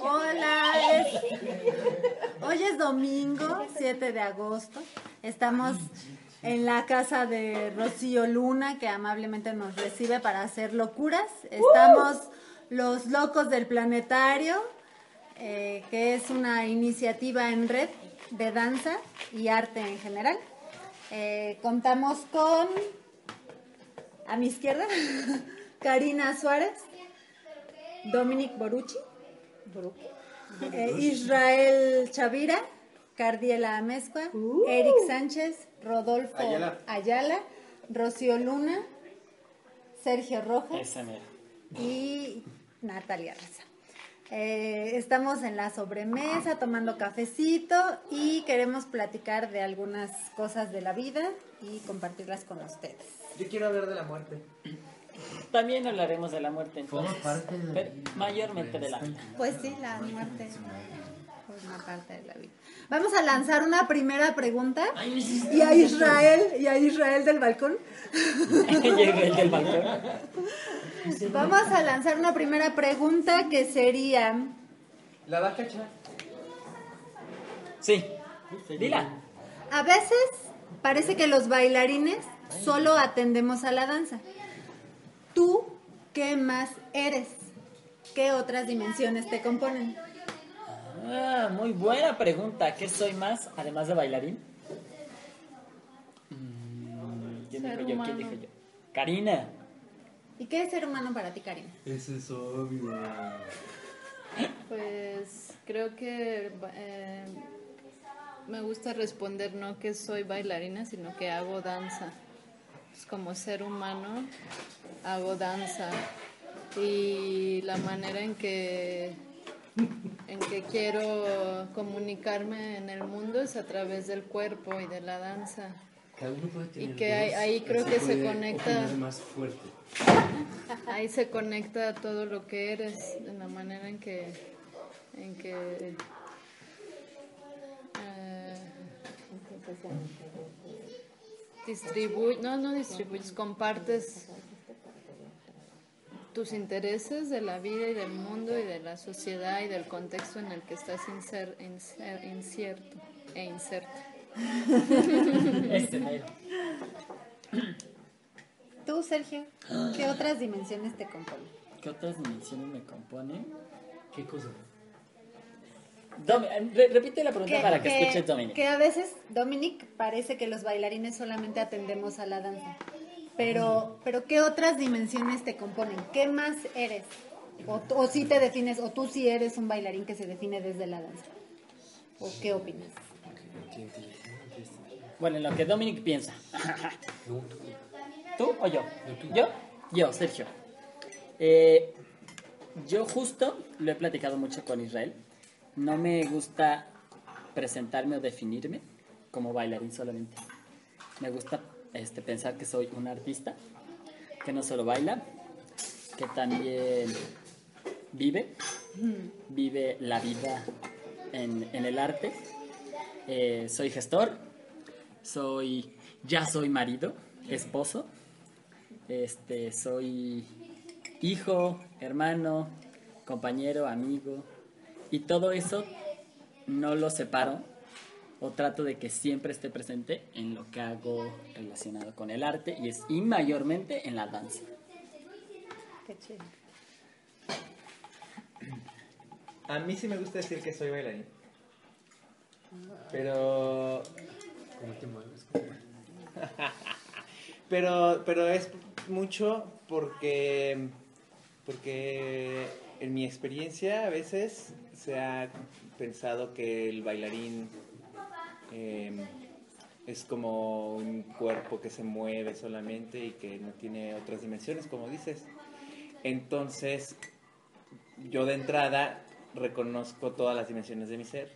Hola, hoy es domingo, 7 de agosto. Estamos en la casa de Rocío Luna, que amablemente nos recibe para hacer locuras. Estamos los locos del planetario, eh, que es una iniciativa en red de danza y arte en general. Eh, contamos con, a mi izquierda, Karina Suárez, Dominic Borucci, eh, Israel Chavira, Cardiela Amezcua, Eric Sánchez, Rodolfo Ayala. Rocío Luna, Sergio Rojas y Natalia Reza. Eh, estamos en la sobremesa tomando cafecito y queremos platicar de algunas cosas de la vida y compartirlas con ustedes. Yo quiero hablar de la muerte. También hablaremos de la muerte entonces. Pero mayormente de la vida. Pues sí, la muerte forma parte de la vida. Vamos a lanzar una primera pregunta y a Israel y a Israel del balcón. Israel del balcón. Vamos a lanzar una primera pregunta que sería ¿La vas a cachar? Sí. Dila. A veces parece que los bailarines solo atendemos a la danza. ¿Tú qué más eres? ¿Qué otras dimensiones te componen? Ah, muy buena pregunta. ¿Qué soy más, además de bailarín? Mm, ¿Quién Ser dijo yo? ¿Quién humano. dijo yo? Karina. ¿Y qué es ser humano para ti, Karina? Eso es obvio. Pues creo que eh, me gusta responder no que soy bailarina, sino que hago danza. Como ser humano hago danza y la manera en que en que quiero comunicarme en el mundo es a través del cuerpo y de la danza. Cada uno puede tener que ahí- creo que se conecta. opinar más fuerte. Ahí se conecta todo lo que eres, en la manera en que, en que eh, distribu- no, no distribuyes, compartes tus intereses de la vida y del mundo y de la sociedad y del contexto en el que estás inser- inser- incierto e inserto. Este. Tú, Sergio, ¿qué otras dimensiones te componen? ¿Qué otras dimensiones me componen? ¿Qué cosa? Domi- re- repite la pregunta para que, escuche Dominic. que a veces, Dominic, parece que los bailarines solamente atendemos a la danza. Pero, pero ¿qué otras dimensiones te componen? ¿Qué más eres? O, o si te defines, o tú sí eres un bailarín que se define desde la danza. ¿O qué opinas? Bueno, en lo que Dominic piensa. Tú. ¿Tú o yo? ¿Yo? Yo, Sergio. Eh, yo justo lo he platicado mucho con Israel. No me gusta presentarme o definirme como bailarín solamente. Me gusta este, pensar que soy un artista, que no solo baila, que también vive, vive la vida en, en el arte. Eh, soy gestor, soy, ya soy marido, esposo, este, soy hijo, hermano, compañero, amigo, y todo eso no lo separo o trato de que siempre esté presente en lo que hago relacionado con el arte y es y mayormente en la danza. Qué chido. A mí sí me gusta decir que soy bailarín. Pero ¿Cómo te mueves? ¿Cómo? pero pero es mucho porque porque en mi experiencia a veces se ha pensado que el bailarín eh, es como un cuerpo que se mueve solamente y que no tiene otras dimensiones como dices. Entonces yo de entrada reconozco todas las dimensiones de mi ser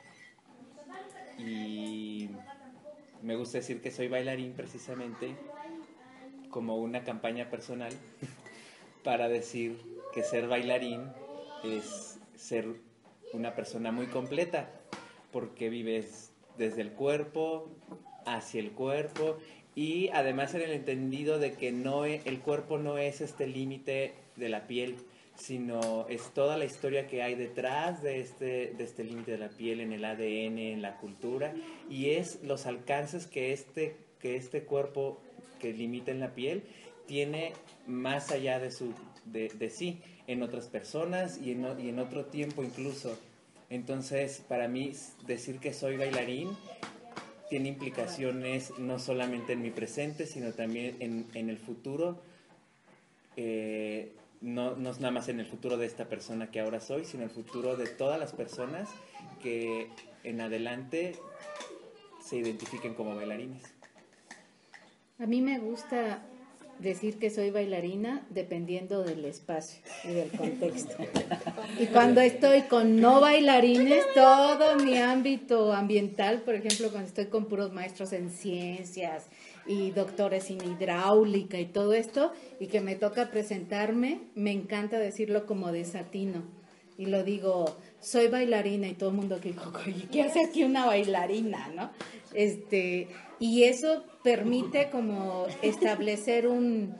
y me gusta decir que soy bailarín precisamente como una campaña personal para decir que ser bailarín es ser una persona muy completa porque vives desde el cuerpo hacia el cuerpo y además en el entendido de que no e- el cuerpo no es este límite de la piel sino es toda la historia que hay detrás de este, de este límite de la piel en el ADN, en la cultura, y es los alcances que este, que este cuerpo que limita en la piel tiene más allá de, su, de, de sí, en otras personas y en, y en otro tiempo incluso. Entonces, para mí, decir que soy bailarín tiene implicaciones no solamente en mi presente, sino también en, en el futuro. Eh, no, no es nada más en el futuro de esta persona que ahora soy, sino el futuro de todas las personas que en adelante se identifiquen como bailarines. A mí me gusta decir que soy bailarina dependiendo del espacio y del contexto. Y cuando estoy con no bailarines, todo mi ámbito ambiental, por ejemplo, cuando estoy con puros maestros en ciencias y doctores en hidráulica y todo esto, y que me toca presentarme, me encanta decirlo como desatino. Y lo digo, soy bailarina y todo el mundo que dijo, "Oye, ¿qué hace aquí una bailarina? ¿no? Este, y eso permite como establecer un,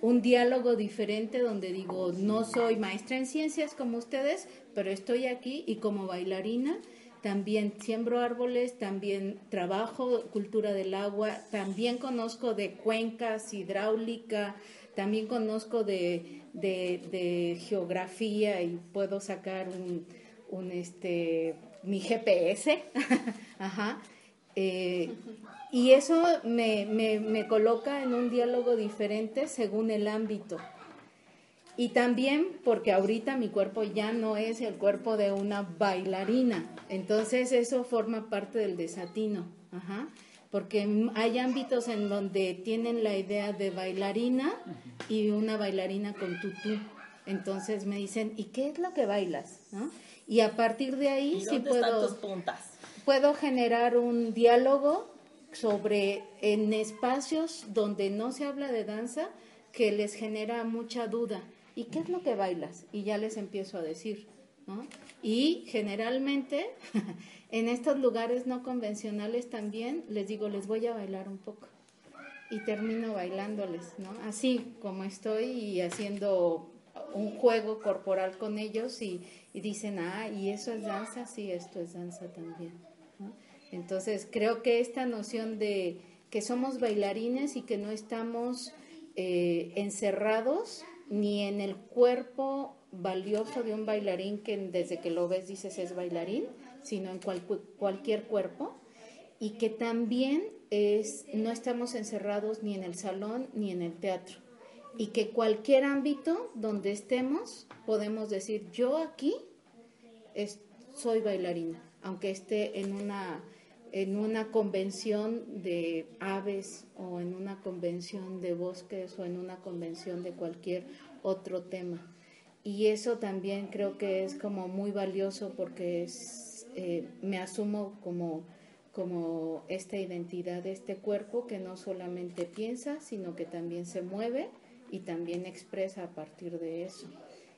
un diálogo diferente donde digo, no soy maestra en ciencias como ustedes, pero estoy aquí y como bailarina también siembro árboles, también trabajo cultura del agua, también conozco de cuencas, hidráulica, también conozco de, de- geografía y puedo sacar un, un, este, mi GPS. Ajá. Eh, y eso me, me, me coloca en un diálogo diferente según el ámbito. Y también porque ahorita mi cuerpo ya no es el cuerpo de una bailarina. Entonces eso forma parte del desatino. Ajá. Porque hay ámbitos en donde tienen la idea de bailarina y una bailarina con tutú. Entonces me dicen, ¿y qué es lo que bailas? ¿No? Y a partir de ahí ¿Y sí puedo puedo generar un diálogo sobre en espacios donde no se habla de danza que les genera mucha duda. ¿Y qué es lo que bailas? Y ya les empiezo a decir. Y generalmente en estos lugares no convencionales también les digo, les voy a bailar un poco. Y termino bailándoles. Así como estoy y haciendo un juego corporal con ellos y, dicen, ah, ¿y eso es danza? Sí, esto es danza también. Entonces, creo que esta noción de que somos bailarines y que no estamos eh, encerrados ni en el cuerpo valioso de un bailarín que desde que lo ves dices es bailarín, sino en cual- cualquier cuerpo y que también es no estamos encerrados ni en el salón ni en el teatro. Y que cualquier ámbito donde estemos podemos decir yo aquí soy bailarina aunque esté en una en una convención de aves o en una convención de bosques o en una convención de cualquier otro tema y eso también creo que es como muy valioso porque eh, me asumo como, como esta identidad de este cuerpo que no solamente piensa, sino que también se mueve y también expresa a partir de eso,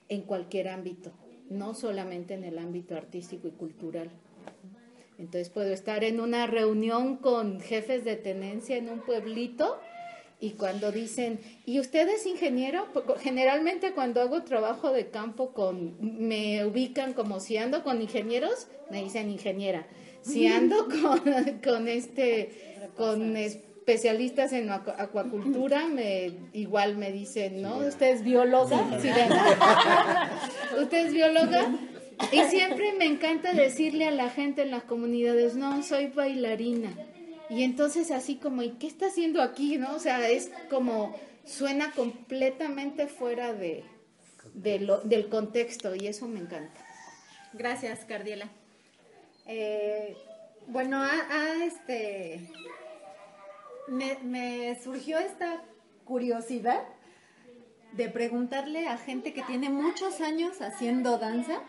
en cualquier ámbito, no solamente en el ámbito artístico y cultural. Entonces puedo estar en una reunión con jefes de tenencia en un pueblito y cuando dicen, ¿y usted es ingeniero? Porque Generalmente cuando hago trabajo de campo con, me ubican como si ando con ingenieros, me dicen ingeniera. Si ando con, con este, con especialistas en acu- acuacultura, me, igual me dicen, ¿no? ¿Usted es bióloga? Sirena. ¿Usted es bióloga? Y siempre me encanta decirle a la gente en las comunidades, no, soy bailarina. Y entonces así como, ¿y qué está haciendo aquí? ¿No? O sea, es como, suena completamente fuera de, de lo- del contexto y eso me encanta. Gracias, Cardiela. Eh, bueno, a, a este me, me surgió esta curiosidad de preguntarle a gente que tiene muchos años haciendo danza,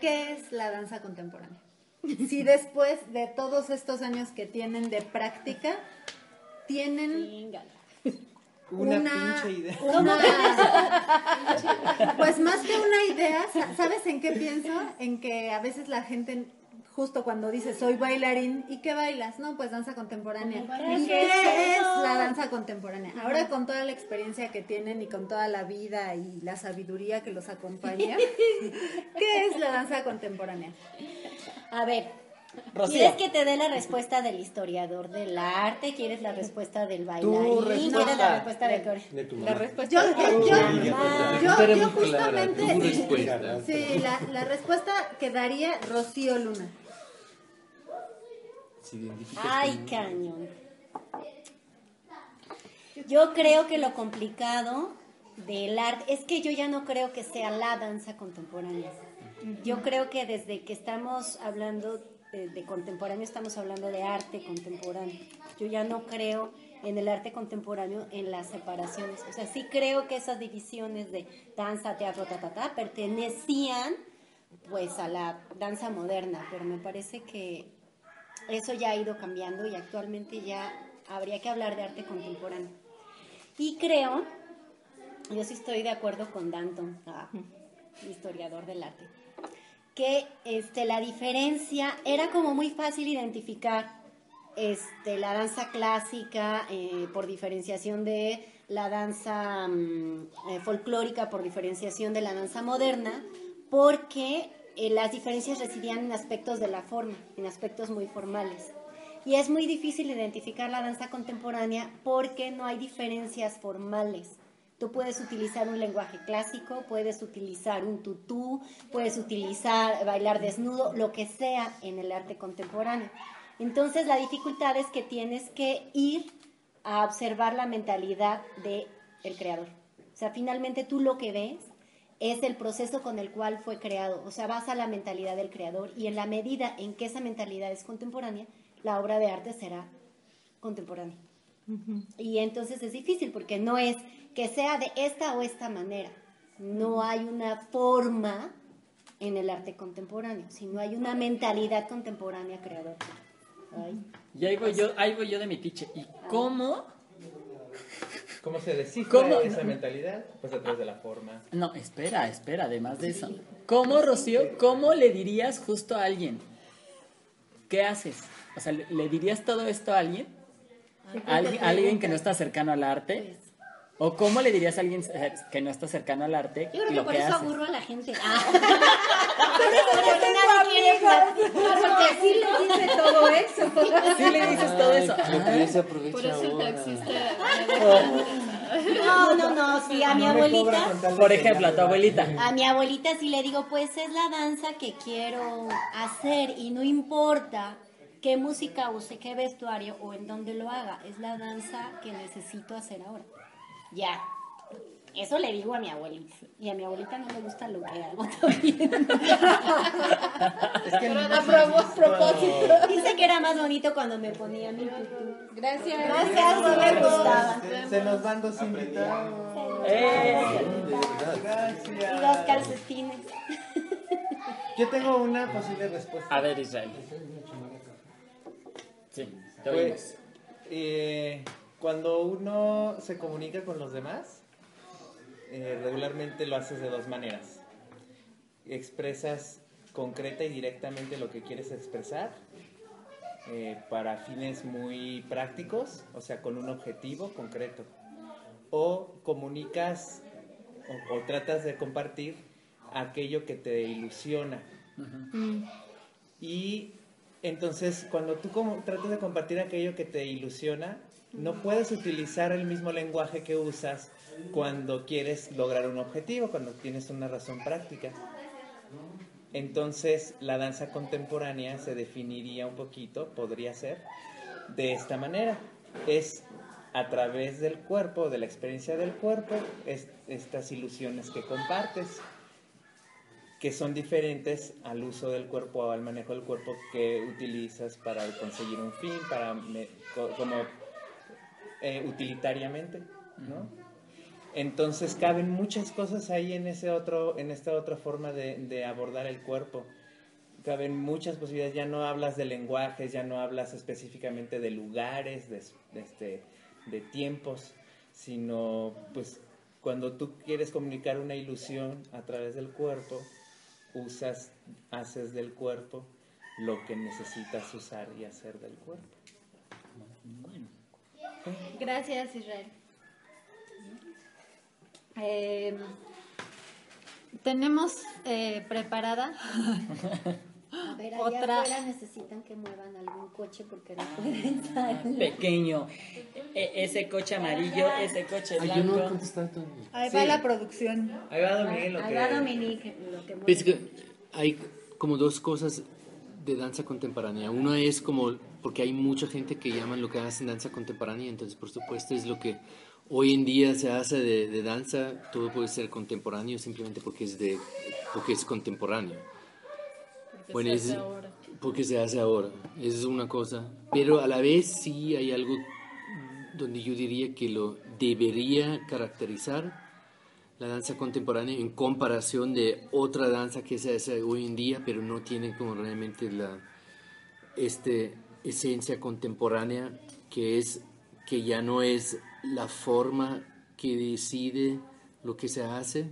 ¿qué es la danza contemporánea? Si después de todos estos años que tienen de práctica, tienen Una, una, pinche idea. una- pues más que una idea, sa- ¿sabes en qué pienso? En que a veces la gente justo cuando dices soy bailarín, ¿y qué bailas? No, pues danza contemporánea. Contemporánea. ¿Y ¿Qué es la danza contemporánea? Ahora con toda la experiencia que tienen y con toda la vida y la sabiduría que los acompaña, ¿qué es la danza contemporánea? A ver, Rocío. ¿quieres que te dé la respuesta del historiador del arte? ¿Quieres la respuesta del bailarín? ¿Quieres respuesta. la respuesta del? De tu La mamá. respuesta Yo, yo, yo, yo, yo justamente, sí, la, la respuesta que daría Rocío Luna. Identificas Ay, con- cañón. Yo creo que lo complicado del arte es que yo ya no creo que sea la danza contemporánea. Yo creo que desde que estamos hablando de, de contemporáneo estamos hablando de arte contemporáneo. Yo ya no creo en el arte contemporáneo en las separaciones. O sea, sí creo que esas divisiones de danza, teatro, ta, ta, ta, pertenecían pues a la danza moderna, pero me parece que eso ya ha ido cambiando y actualmente ya habría que hablar de arte contemporáneo. Y creo, yo sí estoy de acuerdo con Danton, ah, historiador del arte, que este, la diferencia era como muy fácil identificar este, la danza clásica eh, por diferenciación de la danza mm, eh, folclórica, por diferenciación de la danza moderna, porque eh, las diferencias residían en aspectos de la forma, en aspectos muy formales. Y es muy difícil identificar la danza contemporánea porque no hay diferencias formales. Tú puedes utilizar un lenguaje clásico, puedes utilizar un tutú, puedes utilizar bailar desnudo, lo que sea en el arte contemporáneo. Entonces la dificultad es que tienes que ir a observar la mentalidad del el creador. O sea, finalmente tú lo que ves es el proceso con el cual fue creado. O sea, vas a la mentalidad del creador y en la medida en que esa mentalidad es contemporánea, la obra de arte será contemporánea. Y entonces es difícil porque no es que sea de esta o esta manera. No hay una forma en el arte contemporáneo, sino hay una mentalidad contemporánea creadora. Ay. Y ahí voy yo, ahí voy yo de mi tiche. ¿Y cómo? ¿Cómo se descifra ¿Cómo? esa mentalidad? Pues a través de la forma. No, espera, espera, además de eso. ¿Cómo, Rocío, cómo le dirías justo a alguien? ¿Qué haces? O sea, ¿le, dirías todo esto a alguien? ¿A alguien, que no está cercano al arte? ¿O cómo le dirías a alguien eh, que no está cercano al arte Yo creo que lo por que eso haces? aburro a la gente. Ah. Quiere platicar. Porque sí le dice todo eso. Sí le dices todo eso. Por eso el ahora. taxista. No, no, no, sí, a mi abuelita. Por ejemplo, a tu abuelita. A mi abuelita sí le digo, pues es la danza que quiero hacer y no importa qué música use, qué vestuario o en dónde lo haga, es la danza que necesito hacer ahora. Ya. Eso le digo a mi abuelita. Y a mi abuelita no le gusta lo que hago también. Es que A pro- propósito. Dice que era más bonito cuando me ponía mi tutú. Gracias. Gracias, no me gustaba. Se, se nos van dos invitados. Eh, Y Gracias. dos calcetines. Yo tengo una posible respuesta. a ver, Israel. Sí, te oímos. Pues, eh, cuando uno se comunica con los demás, eh, regularmente lo haces de dos maneras. Expresas concreta y directamente lo que quieres expresar eh, para fines muy prácticos, o sea, con un objetivo concreto. O comunicas o, o tratas de compartir aquello que te ilusiona. Y entonces, cuando tú como, tratas de compartir aquello que te ilusiona, no puedes utilizar el mismo lenguaje que usas cuando quieres lograr un objetivo, cuando tienes una razón práctica. Entonces, la danza contemporánea se definiría un poquito, podría ser, de esta manera. Es a través del cuerpo, de la experiencia del cuerpo, es- estas ilusiones que compartes que son diferentes al uso del cuerpo o al manejo del cuerpo que utilizas para conseguir un fin, para me- co- como eh, utilitariamente, ¿no? Entonces caben muchas cosas ahí en ese otro, en esta otra forma de, de abordar el cuerpo. Caben muchas posibilidades. Ya no hablas de lenguajes, ya no hablas específicamente de lugares, de, este, de tiempos, sino pues cuando tú quieres comunicar una ilusión a través del cuerpo, usas, haces del cuerpo lo que necesitas usar y hacer del cuerpo. Bueno, Gracias, Israel. Eh, tenemos eh, preparada A ver, allá Otra- afuera necesitan que muevan algún coche porque no pueden salir. pequeño. E- ese coche amarillo, ese coche Ay, yo no he blanco. contestado todavía. Ahí Sí. va la producción. Ahí va Dominique lo Ahí que... va Dominique, lo que Es mueve. que hay como dos cosas de danza contemporánea. Uno es como, porque hay mucha gente que llaman lo que hacen danza contemporánea, entonces por supuesto es lo que hoy en día se hace de, de danza, todo puede ser contemporáneo simplemente porque es, de, porque es contemporáneo. Porque Bueno, se es- hace ahora. porque se hace ahora, es una cosa. Pero a la vez sí hay algo donde yo diría que lo debería caracterizar la danza contemporánea en comparación de otra danza que se hace hoy en día, pero no tiene como realmente la este, esencia contemporánea que es que ya no es la forma que decide lo que se hace,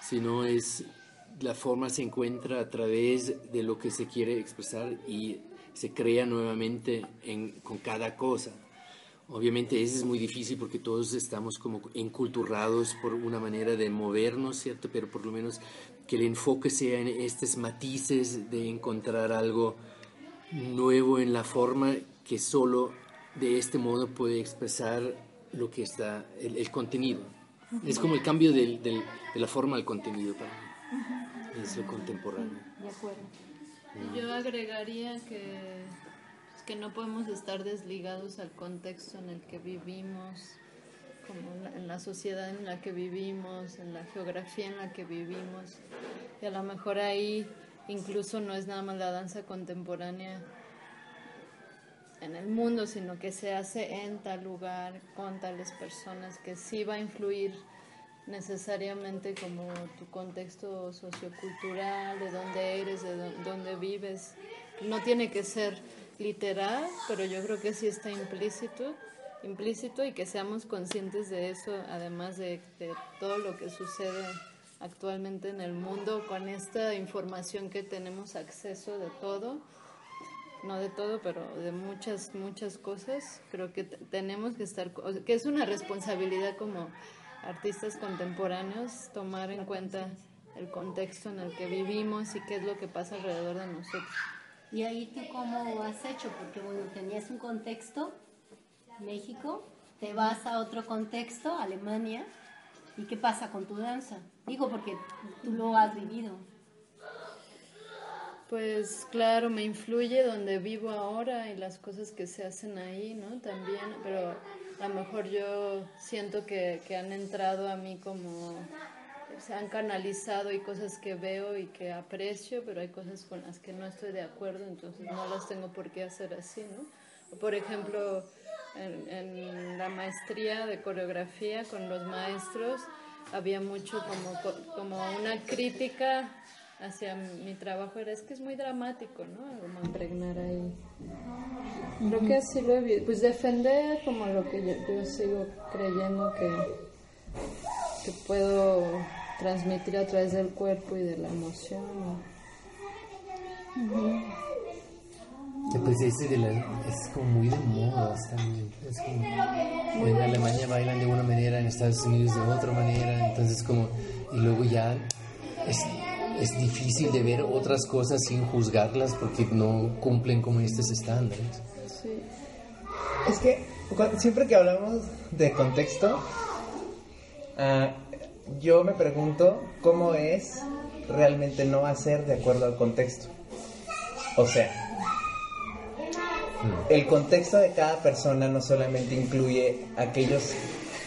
sino es la forma se encuentra a través de lo que se quiere expresar y se crea nuevamente en, con cada cosa. Obviamente eso es muy difícil porque todos estamos como enculturados por una manera de movernos, ¿cierto? Pero por lo menos que el enfoque sea en estos matices de encontrar algo nuevo en la forma que solo de este modo puede expresar lo que está, el, el contenido. Es como el cambio del- del- de la forma al contenido para mí. Es lo contemporáneo. De acuerdo. Yo agregaría que, pues, que no podemos estar desligados al contexto en el que vivimos, como en la, en la sociedad en la que vivimos, en la geografía en la que vivimos. Y a lo mejor ahí incluso no es nada más la danza contemporánea en el mundo, sino que se hace en tal lugar, con tales personas, que sí va a influir necesariamente como tu contexto sociocultural, de dónde eres, de dó- dónde vives. No tiene que ser literal, pero yo creo que sí está implícito, implícito y que seamos conscientes de eso, además de, de todo lo que sucede actualmente en el mundo con esta información que tenemos acceso de todo no de todo, pero de muchas, muchas cosas, creo que tenemos que estar, o sea, que es una responsabilidad como artistas contemporáneos tomar en cuenta el contexto en el que vivimos y qué es lo que pasa alrededor de nosotros. ¿Y ahí tú cómo has hecho? Porque bueno, tenías un contexto, México, te vas a otro contexto, Alemania, ¿y qué pasa con tu danza? Digo, porque tú lo has vivido. Pues claro, me influye donde vivo ahora y las cosas que se hacen ahí, ¿no? También, pero a lo mejor yo siento que, que han entrado a mí como, se han canalizado y cosas que veo y que aprecio, pero hay cosas con las que no estoy de acuerdo, entonces no las tengo por qué hacer así, ¿no? Por ejemplo, en, la maestría de coreografía con los maestros había mucho como, co- como una crítica hacia mi trabajo era es que es muy dramático, ¿no? Como impregnar ahí. Creo que así lo he visto. Pues defender como lo que yo, yo sigo creyendo que, que puedo transmitir a través del cuerpo y de la emoción. Pues ese de la, es como muy de moda, muy- es como, en Alemania bailan de una manera, en Estados Unidos de otra manera, entonces como, y luego ya es, es difícil de ver otras cosas sin juzgarlas porque no cumplen como estos estándares. Sí. Es que siempre que hablamos de contexto, ah, yo me pregunto cómo es realmente no hacer de acuerdo al contexto. O sea, el contexto de cada persona no solamente incluye aquellos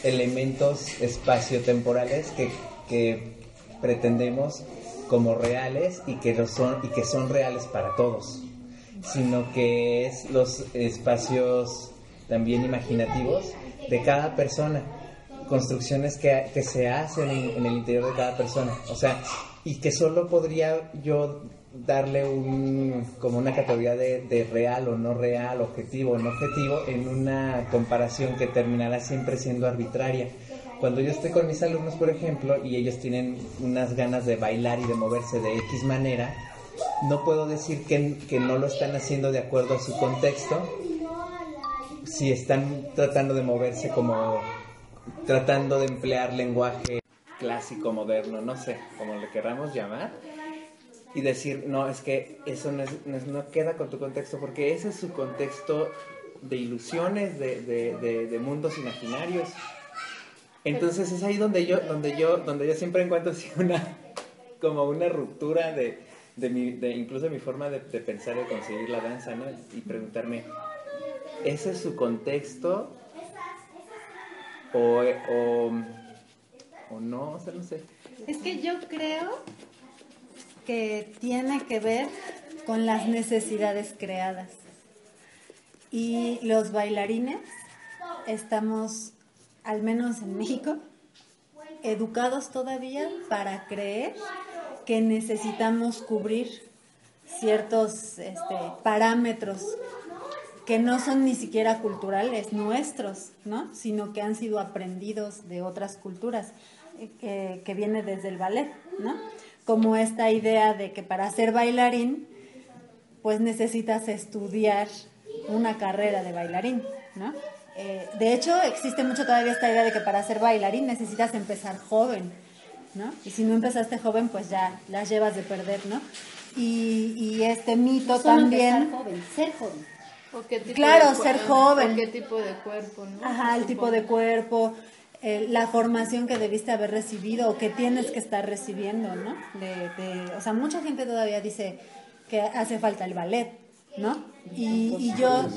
elementos espaciotemporales que, que pretendemos como reales y que, lo son, y que son reales para todos, sino que es los espacios también imaginativos de cada persona, construcciones que, que se hacen en, en el interior de cada persona, o sea, y que solo podría yo darle un, como una categoría de, de real o no real, objetivo o no objetivo, en una comparación que terminará siempre siendo arbitraria. Cuando yo estoy con mis alumnos, por ejemplo, y ellos tienen unas ganas de bailar y de moverse de X manera, no puedo decir que, que no lo están haciendo de acuerdo a su contexto, si están tratando de moverse como tratando de emplear lenguaje clásico, moderno, no sé, como le queramos llamar, y decir, no, es que eso no, no es- no queda con tu contexto, porque ese es su contexto de ilusiones, de, de- de- de mundos imaginarios. Entonces es ahí donde yo, donde yo, donde yo siempre encuentro así una, como una ruptura de, de mi, de incluso mi forma de, de pensar y concebir la danza, ¿no? Y preguntarme, ¿ese es su contexto? O, o, o no, o sea, no sé. Es que yo creo que tiene que ver con las necesidades creadas. Y los bailarines estamos, al menos en México, educados todavía para creer que necesitamos cubrir ciertos este, parámetros que no son ni siquiera culturales nuestros, ¿no? Sino que han sido aprendidos de otras culturas, eh, que, viene desde el ballet, ¿no? Como esta idea de que para ser bailarín, pues necesitas estudiar una carrera de bailarín, ¿no? Eh, de hecho, existe mucho todavía esta idea de que para ser bailarín necesitas empezar joven, ¿no? Y si no empezaste joven, pues ya las llevas de perder, ¿no? Y, y este mito Solo también... joven, ser joven. ¿O qué tipo Claro, de ser joven. ¿o qué tipo de cuerpo, no? Ajá, el tipo de cuerpo, eh, la formación que debiste haber recibido o que tienes que estar recibiendo, ¿no? De, de- o sea, mucha gente todavía dice que hace falta el ballet, ¿no? Y, y yo,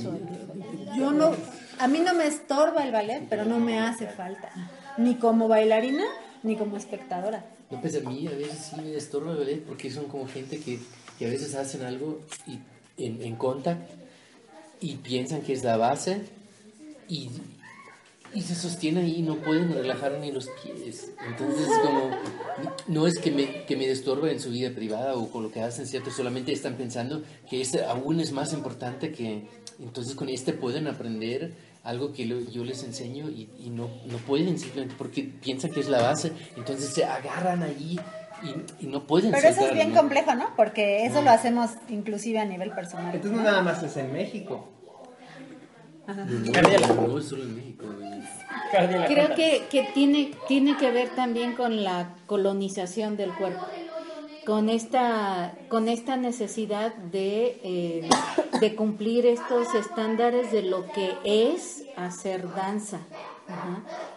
yo no, a mí no me estorba el ballet, pero no me hace falta, ni como bailarina, ni como espectadora. No, pues a mí a veces sí me estorba el ballet porque son como gente que, que a veces hacen algo y, en, en contact y piensan que es la base y, y se sostiene ahí no pueden relajar ni los pies. Entonces es como, no es que me, que me destorbe en su vida privada o con lo que hacen, ¿cierto? Solamente están pensando que este aún es más importante que, entonces con este pueden aprender algo que lo- yo les enseño y, y no, no pueden simplemente porque piensan que es la base, entonces se agarran allí y, y no pueden Pero eso es bien ¿no? complejo, ¿no? Porque eso lo hacemos inclusive a nivel personal. Entonces no nada más es en México. No solo en México. Creo que, que tiene, tiene que ver también con la colonización del cuerpo, con esta, con esta necesidad de, eh, de cumplir estos estándares de lo que es hacer danza.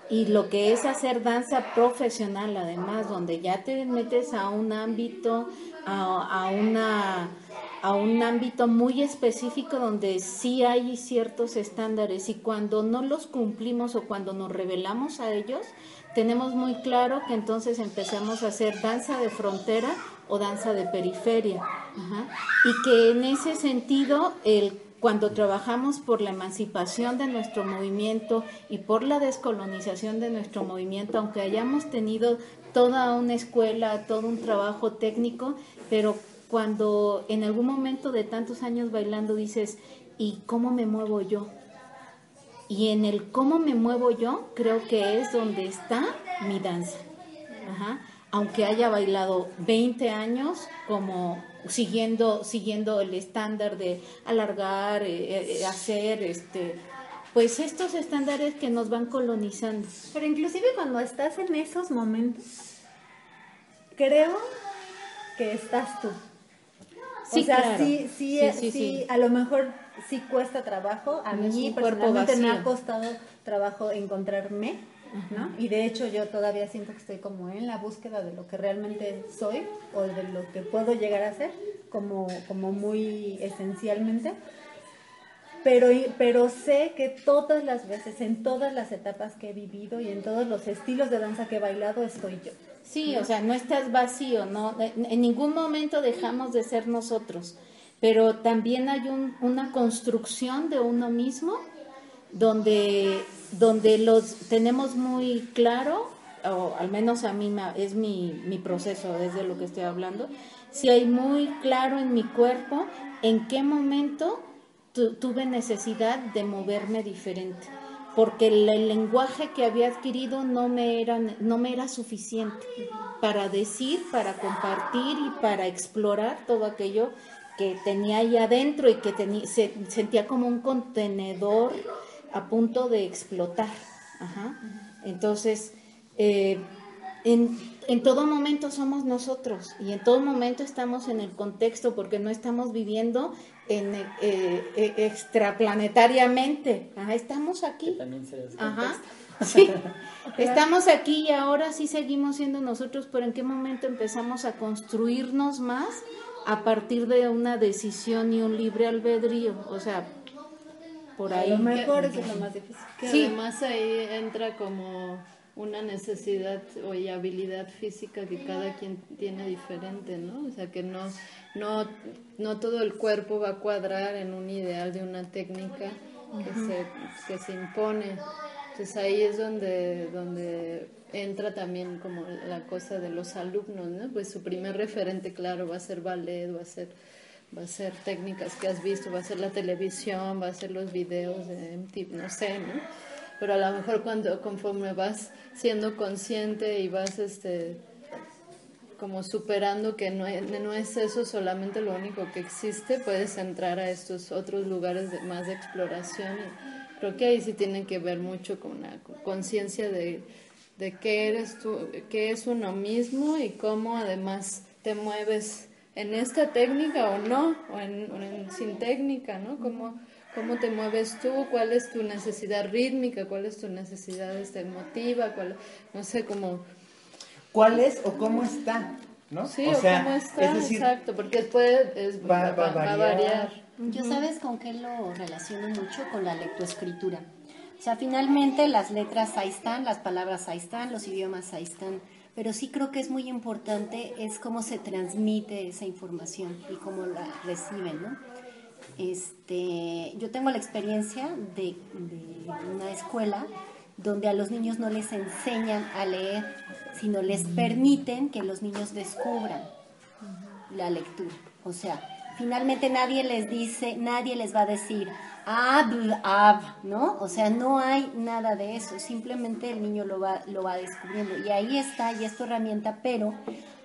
Y lo que es hacer danza profesional, además, donde ya te metes a un ámbito, a, a una a un ámbito muy específico donde sí hay ciertos estándares y cuando no los cumplimos o cuando nos revelamos a ellos, tenemos muy claro que entonces empezamos a hacer danza de frontera o danza de periferia. Y que en ese sentido, el, cuando trabajamos por la emancipación de nuestro movimiento y por la descolonización de nuestro movimiento, aunque hayamos tenido toda una escuela, todo un trabajo técnico, pero cuando en algún momento de tantos años bailando dices, ¿y cómo me muevo yo? Y en el cómo me muevo yo, creo que es donde está mi danza. Ajá. Aunque haya bailado 20 años como siguiendo, siguiendo el estándar de alargar, eh, eh, hacer, este, pues estos estándares que nos van colonizando. Pero inclusive cuando estás en esos momentos, creo que estás tú. Sí, o sea, claro. sí, sí, Sí, eh, sí, sí, sí. a lo mejor sí cuesta trabajo. A mí personalmente me ha costado trabajo encontrarme, ¿no? Y de hecho yo todavía siento que estoy como en la búsqueda de lo que realmente soy o de lo que puedo llegar a ser, como, como muy esencialmente. Pero, pero sé que todas las veces, en todas las etapas que he vivido y en todos los estilos de danza que he bailado, estoy yo. Sí, o sea, no estás vacío, no, en en ningún momento dejamos de ser nosotros, pero también hay un- una construcción de uno mismo donde, donde los tenemos muy claro, o al menos a mí es mi, mi proceso desde lo que estoy hablando, si hay muy claro en mi cuerpo en qué momento tu- tuve necesidad de moverme diferente. porque el, el lenguaje que había adquirido no me, era, no me era suficiente para decir, para compartir y para explorar todo aquello que tenía ahí adentro y que tenía, se, sentía como un contenedor a punto de explotar. Ajá. Entonces, eh, en, en todo momento somos nosotros y en todo momento estamos en el contexto porque no estamos viviendo en, eh, eh, extraplanetariamente. Ajá, estamos aquí. También se Ajá. Sí, estamos aquí y ahora sí seguimos siendo nosotros, pero ¿en qué momento empezamos a construirnos más a partir de una decisión y un libre albedrío? O sea, por A ahí. lo mejor eso es lo más difícil. Que Sí. además ahí entra como una necesidad o y habilidad física que cada quien tiene diferente, ¿no? O sea, que no, no, no todo el cuerpo va a cuadrar en un ideal de una técnica que, se, que se impone. Entonces ahí es donde, donde entra también como la cosa de los alumnos, ¿no? Pues su primer referente, claro, va a ser ballet, va a ser va a ser técnicas que has visto, va a ser la televisión, va a ser los videos de MTV, no sé, ¿no? Pero a lo mejor cuando conforme vas siendo consciente y vas este como superando que no es, no es eso solamente lo único que existe, puedes entrar a estos otros lugares de, más de exploración y creo que ahí sí tiene que ver mucho con la conciencia de, de qué eres tú, qué es uno mismo y cómo además te mueves en esta técnica o no, o, en, o en- sin técnica, ¿no? ¿Cómo, ¿Cómo te mueves tú? ¿Cuál es tu necesidad rítmica? ¿Cuál es tu necesidad este, emotiva? ¿Cuál, no sé, cómo... ¿Cuál es o cómo está? ¿No? Sí, o o, sea, cómo está, es decir, exacto, porque puede, es, va- va a variar. Yo sabes con qué lo relaciono mucho con la lectoescritura. O sea, finalmente las letras ahí están, las palabras ahí están, los idiomas ahí están, pero sí creo que es muy importante es cómo se transmite esa información y cómo la reciben, ¿no? Este, yo tengo la experiencia de, de una escuela donde a los niños no les enseñan a leer, sino les permiten que los niños descubran la lectura. O sea, finalmente nadie les dice, nadie les va a decir ¿no? O sea, no hay nada de eso, simplemente el niño lo va, lo va descubriendo. Y ahí está, y es tu herramienta, pero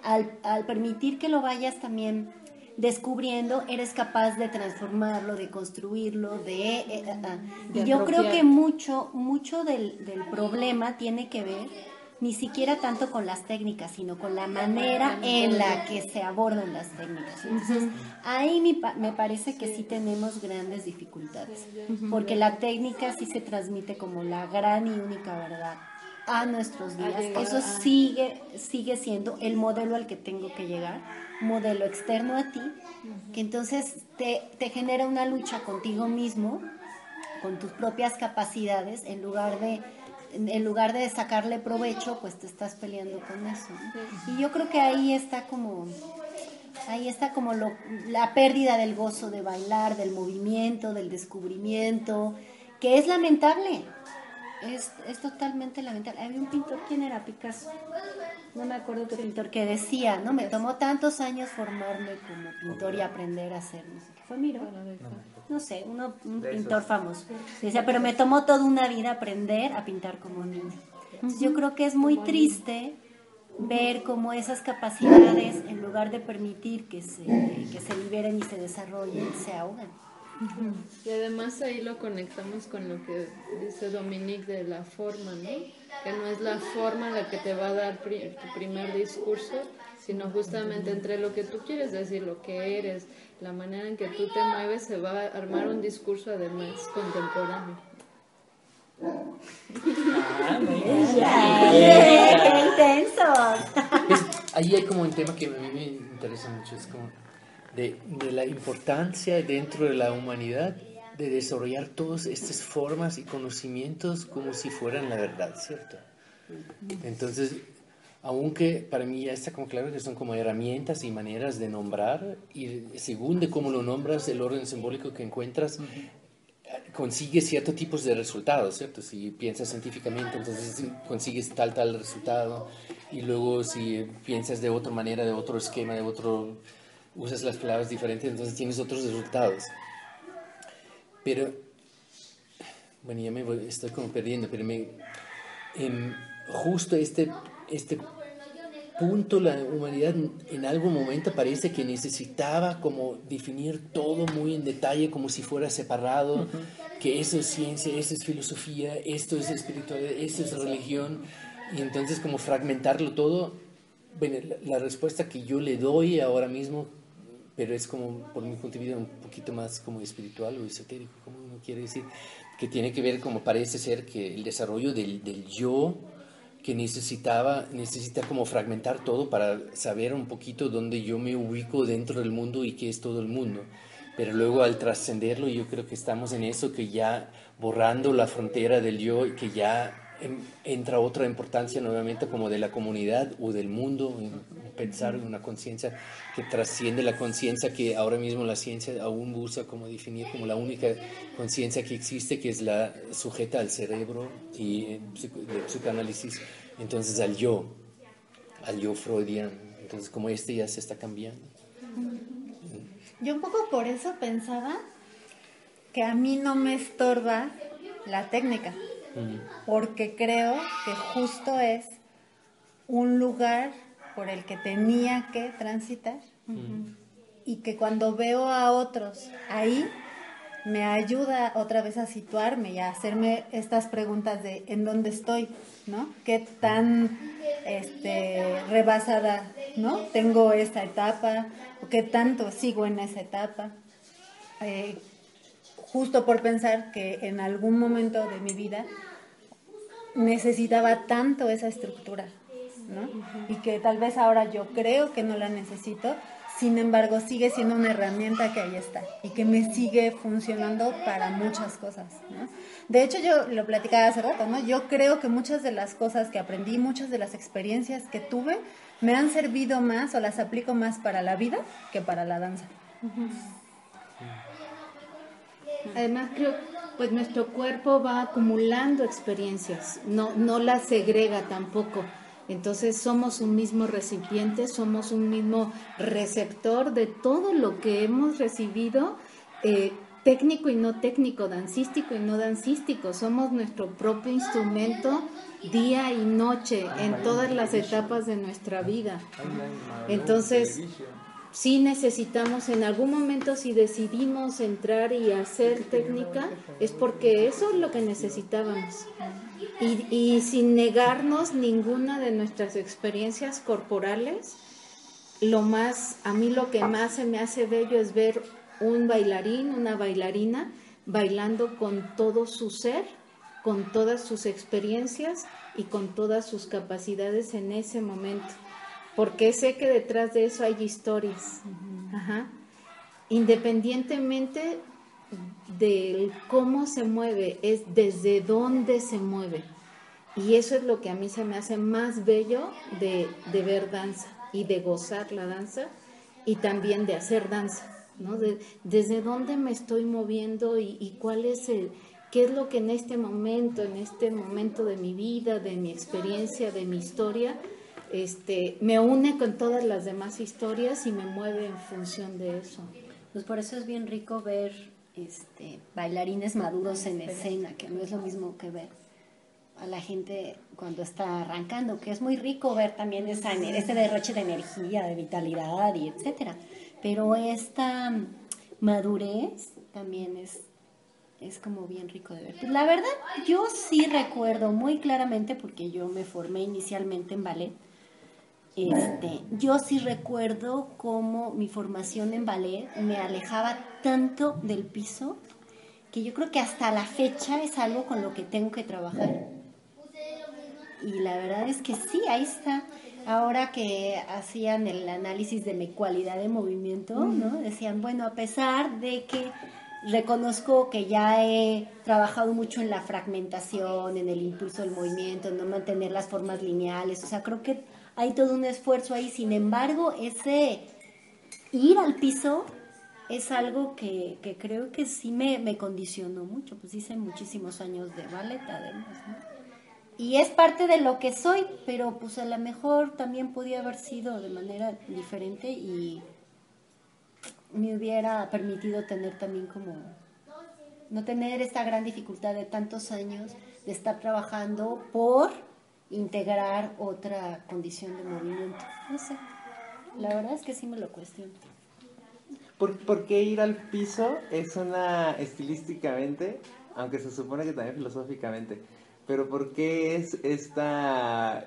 al, al permitir que lo vayas también descubriendo, eres capaz de transformarlo, de construirlo, de... eh, eh, ah. De y yo creo que mucho, mucho del, del problema tiene que ver ni siquiera tanto con las técnicas, sino con la manera en la que se abordan las técnicas. Entonces, ahí mi pa- me parece que sí. tenemos grandes dificultades, porque la técnica sí se transmite como la gran y única verdad a nuestros días. Eso sigue, sigue siendo el modelo al que tengo que llegar, modelo externo a ti, que entonces te, te genera una lucha contigo mismo con tus propias capacidades en lugar de en lugar de sacarle provecho pues te estás peleando con eso ¿no? y yo creo que ahí está como ahí está como lo- la pérdida del gozo de bailar del movimiento del descubrimiento que es lamentable. Es, es totalmente lamentable. Había un pintor quién era Picasso. No me acuerdo qué pintor que decía no me tomó tantos años formarme como pintor y aprender a hacer no sé qué fue Miro no sé, uno, un pintor famoso. Decía, pero me tomó toda una vida aprender a pintar como niño. Entonces, yo creo que es muy triste ver cómo esas capacidades, en lugar de permitir que se, que se liberen y se desarrollen, se ahogan. Y además ahí lo conectamos con lo que dice Dominique de la forma, ¿no? Que no es la forma la que te va a dar pri- tu primer discurso, sino justamente entre lo que tú quieres decir, lo que eres, la manera en que tú te mueves, se va a armar un discurso además contemporáneo. ¡Qué intensos! Es- ahí hay como un tema que a mí me interesa mucho, es como de, de la importancia dentro de la humanidad de desarrollar todas estas formas y conocimientos como si fueran la verdad, ¿cierto? Entonces, aunque para mí ya está como claro que son como herramientas y maneras de nombrar, y según de cómo lo nombras, el orden simbólico que encuentras, consigue ciertos tipos de resultados, ¿cierto? Si piensas científicamente, entonces consigues tal, tal resultado, y luego si piensas de otra manera, de otro esquema, de otro, usas las palabras diferentes, entonces tienes otros resultados. Pero bueno, ya me voy, estoy como perdiendo, pero me, em, justo este, este punto la humanidad en algún momento parece que necesitaba como definir todo muy en detalle como si fuera separado, que eso es ciencia, eso es filosofía, esto es espiritualidad, esto es religión, y entonces como fragmentarlo todo. Bueno, la, la respuesta que yo le doy ahora mismo, pero es como por mi punto de vista un poquito más como espiritual o esotérico, como uno quiere decir, que tiene que ver como parece ser que el desarrollo del, del yo, que necesitaba, necesita como fragmentar todo para saber un poquito dónde yo me ubico dentro del mundo y qué es todo el mundo. Pero luego al trascenderlo yo creo que estamos en eso, que ya borrando la frontera del yo, que ya entra otra importancia nuevamente como de la comunidad o del mundo, en pensar en una conciencia que trasciende la conciencia que ahora mismo la ciencia aún usa como definir como la única conciencia que existe, que es la sujeta al cerebro y psico- de psicoanálisis, entonces al yo, al yo freudiano. Entonces como este ya se está cambiando. Yo un poco por eso pensaba que a mí no me estorba la técnica, porque creo que justo es un lugar por el que tenía que transitar y que cuando veo a otros ahí me ayuda otra vez a situarme y a hacerme estas preguntas de en dónde estoy, ¿no? ¿Qué tan este, rebasada, ¿no? Tengo esta etapa, o qué tanto sigo en esa etapa. Eh, justo por pensar que en algún momento de mi vida necesitaba tanto esa estructura, ¿no? Y que tal vez ahora yo creo que no la necesito, sin embargo sigue siendo una herramienta que ahí está y que me sigue funcionando para muchas cosas, ¿no? De hecho yo lo platicaba hace rato, ¿no? Yo creo que muchas de las cosas que aprendí, muchas de las experiencias que tuve, me han servido más o las aplico más para la vida que para la danza. Además creo, pues nuestro cuerpo va acumulando experiencias, no, no las segrega tampoco. Entonces somos un mismo recipiente, somos un mismo receptor de todo lo que hemos recibido, eh, técnico y no técnico, dancístico y no dancístico. Somos nuestro propio instrumento día y noche en todas las etapas de nuestra vida. Entonces, sí necesitamos en algún momento si decidimos entrar y hacer técnica es porque eso es lo que necesitábamos. Y, y sin negarnos ninguna de nuestras experiencias corporales lo más a mí lo que más se me hace bello es ver un bailarín una bailarina bailando con todo su ser con todas sus experiencias y con todas sus capacidades en ese momento porque sé que detrás de eso hay historias. Ajá. Independientemente del cómo se mueve, es desde dónde se mueve. Y eso es lo que a mí se me hace más bello de, de ver danza y de gozar la danza y también de hacer danza. ¿no? De- desde dónde me estoy moviendo y, y cuál es el, qué es lo que en este momento, en este momento de mi vida, de mi experiencia, de mi historia, este, me une con todas las demás historias y me mueve en función de eso. Pues por eso es bien rico ver este, bailarines maduros en escena, que no es lo mismo que ver a la gente cuando está arrancando, que es muy rico ver también esa, ese derroche de energía, de vitalidad y etcétera. Pero esta madurez también es, es como bien rico de ver. Pues la verdad, yo sí recuerdo muy claramente, porque yo me formé inicialmente en ballet, este, yo sí recuerdo cómo mi formación en ballet me alejaba tanto del piso que yo creo que hasta la fecha es algo con lo que tengo que trabajar. Y la verdad es que sí, ahí está. Ahora que hacían el análisis de mi cualidad de movimiento, ¿no? Decían, bueno, a pesar de que reconozco que ya he trabajado mucho en la fragmentación, en el impulso del movimiento, en no mantener las formas lineales, o sea, creo que hay todo un esfuerzo ahí. Sin embargo, ese ir al piso es algo que, creo que sí me, me condicionó mucho, pues hice muchísimos años de ballet además, ¿no? Y es parte de lo que soy, pero pues a lo mejor también podía haber sido de manera diferente y me hubiera permitido tener también como no tener esta gran dificultad de tantos años de estar trabajando por integrar otra condición de movimiento. No sé, la verdad es que sí me lo cuestiono. ¿Por, por qué ir al piso es una estilísticamente, aunque se supone que también filosóficamente, pero por qué es esta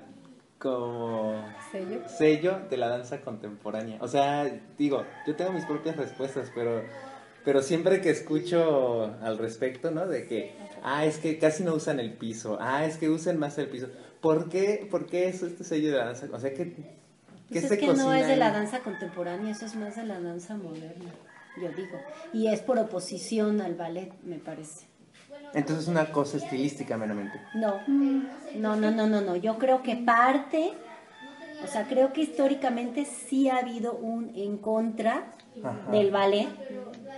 como ¿Sello? sello de la danza contemporánea? O sea, digo, yo tengo mis propias respuestas, pero pero siempre que escucho al respecto, ¿no? De que, ah, es que casi no usan el piso, ah, es que usan más el piso. ¿Por qué, por qué es este sello de la danza? O sea, ¿qué, qué Pues es que no es de la danza contemporánea, eso es más de la danza moderna, yo digo. Y es por oposición al ballet, me parece. Entonces es una cosa estilística meramente. No, no, no, no, no, no. Yo creo que parte, o sea, creo que históricamente sí ha habido un en contra Ajá. del ballet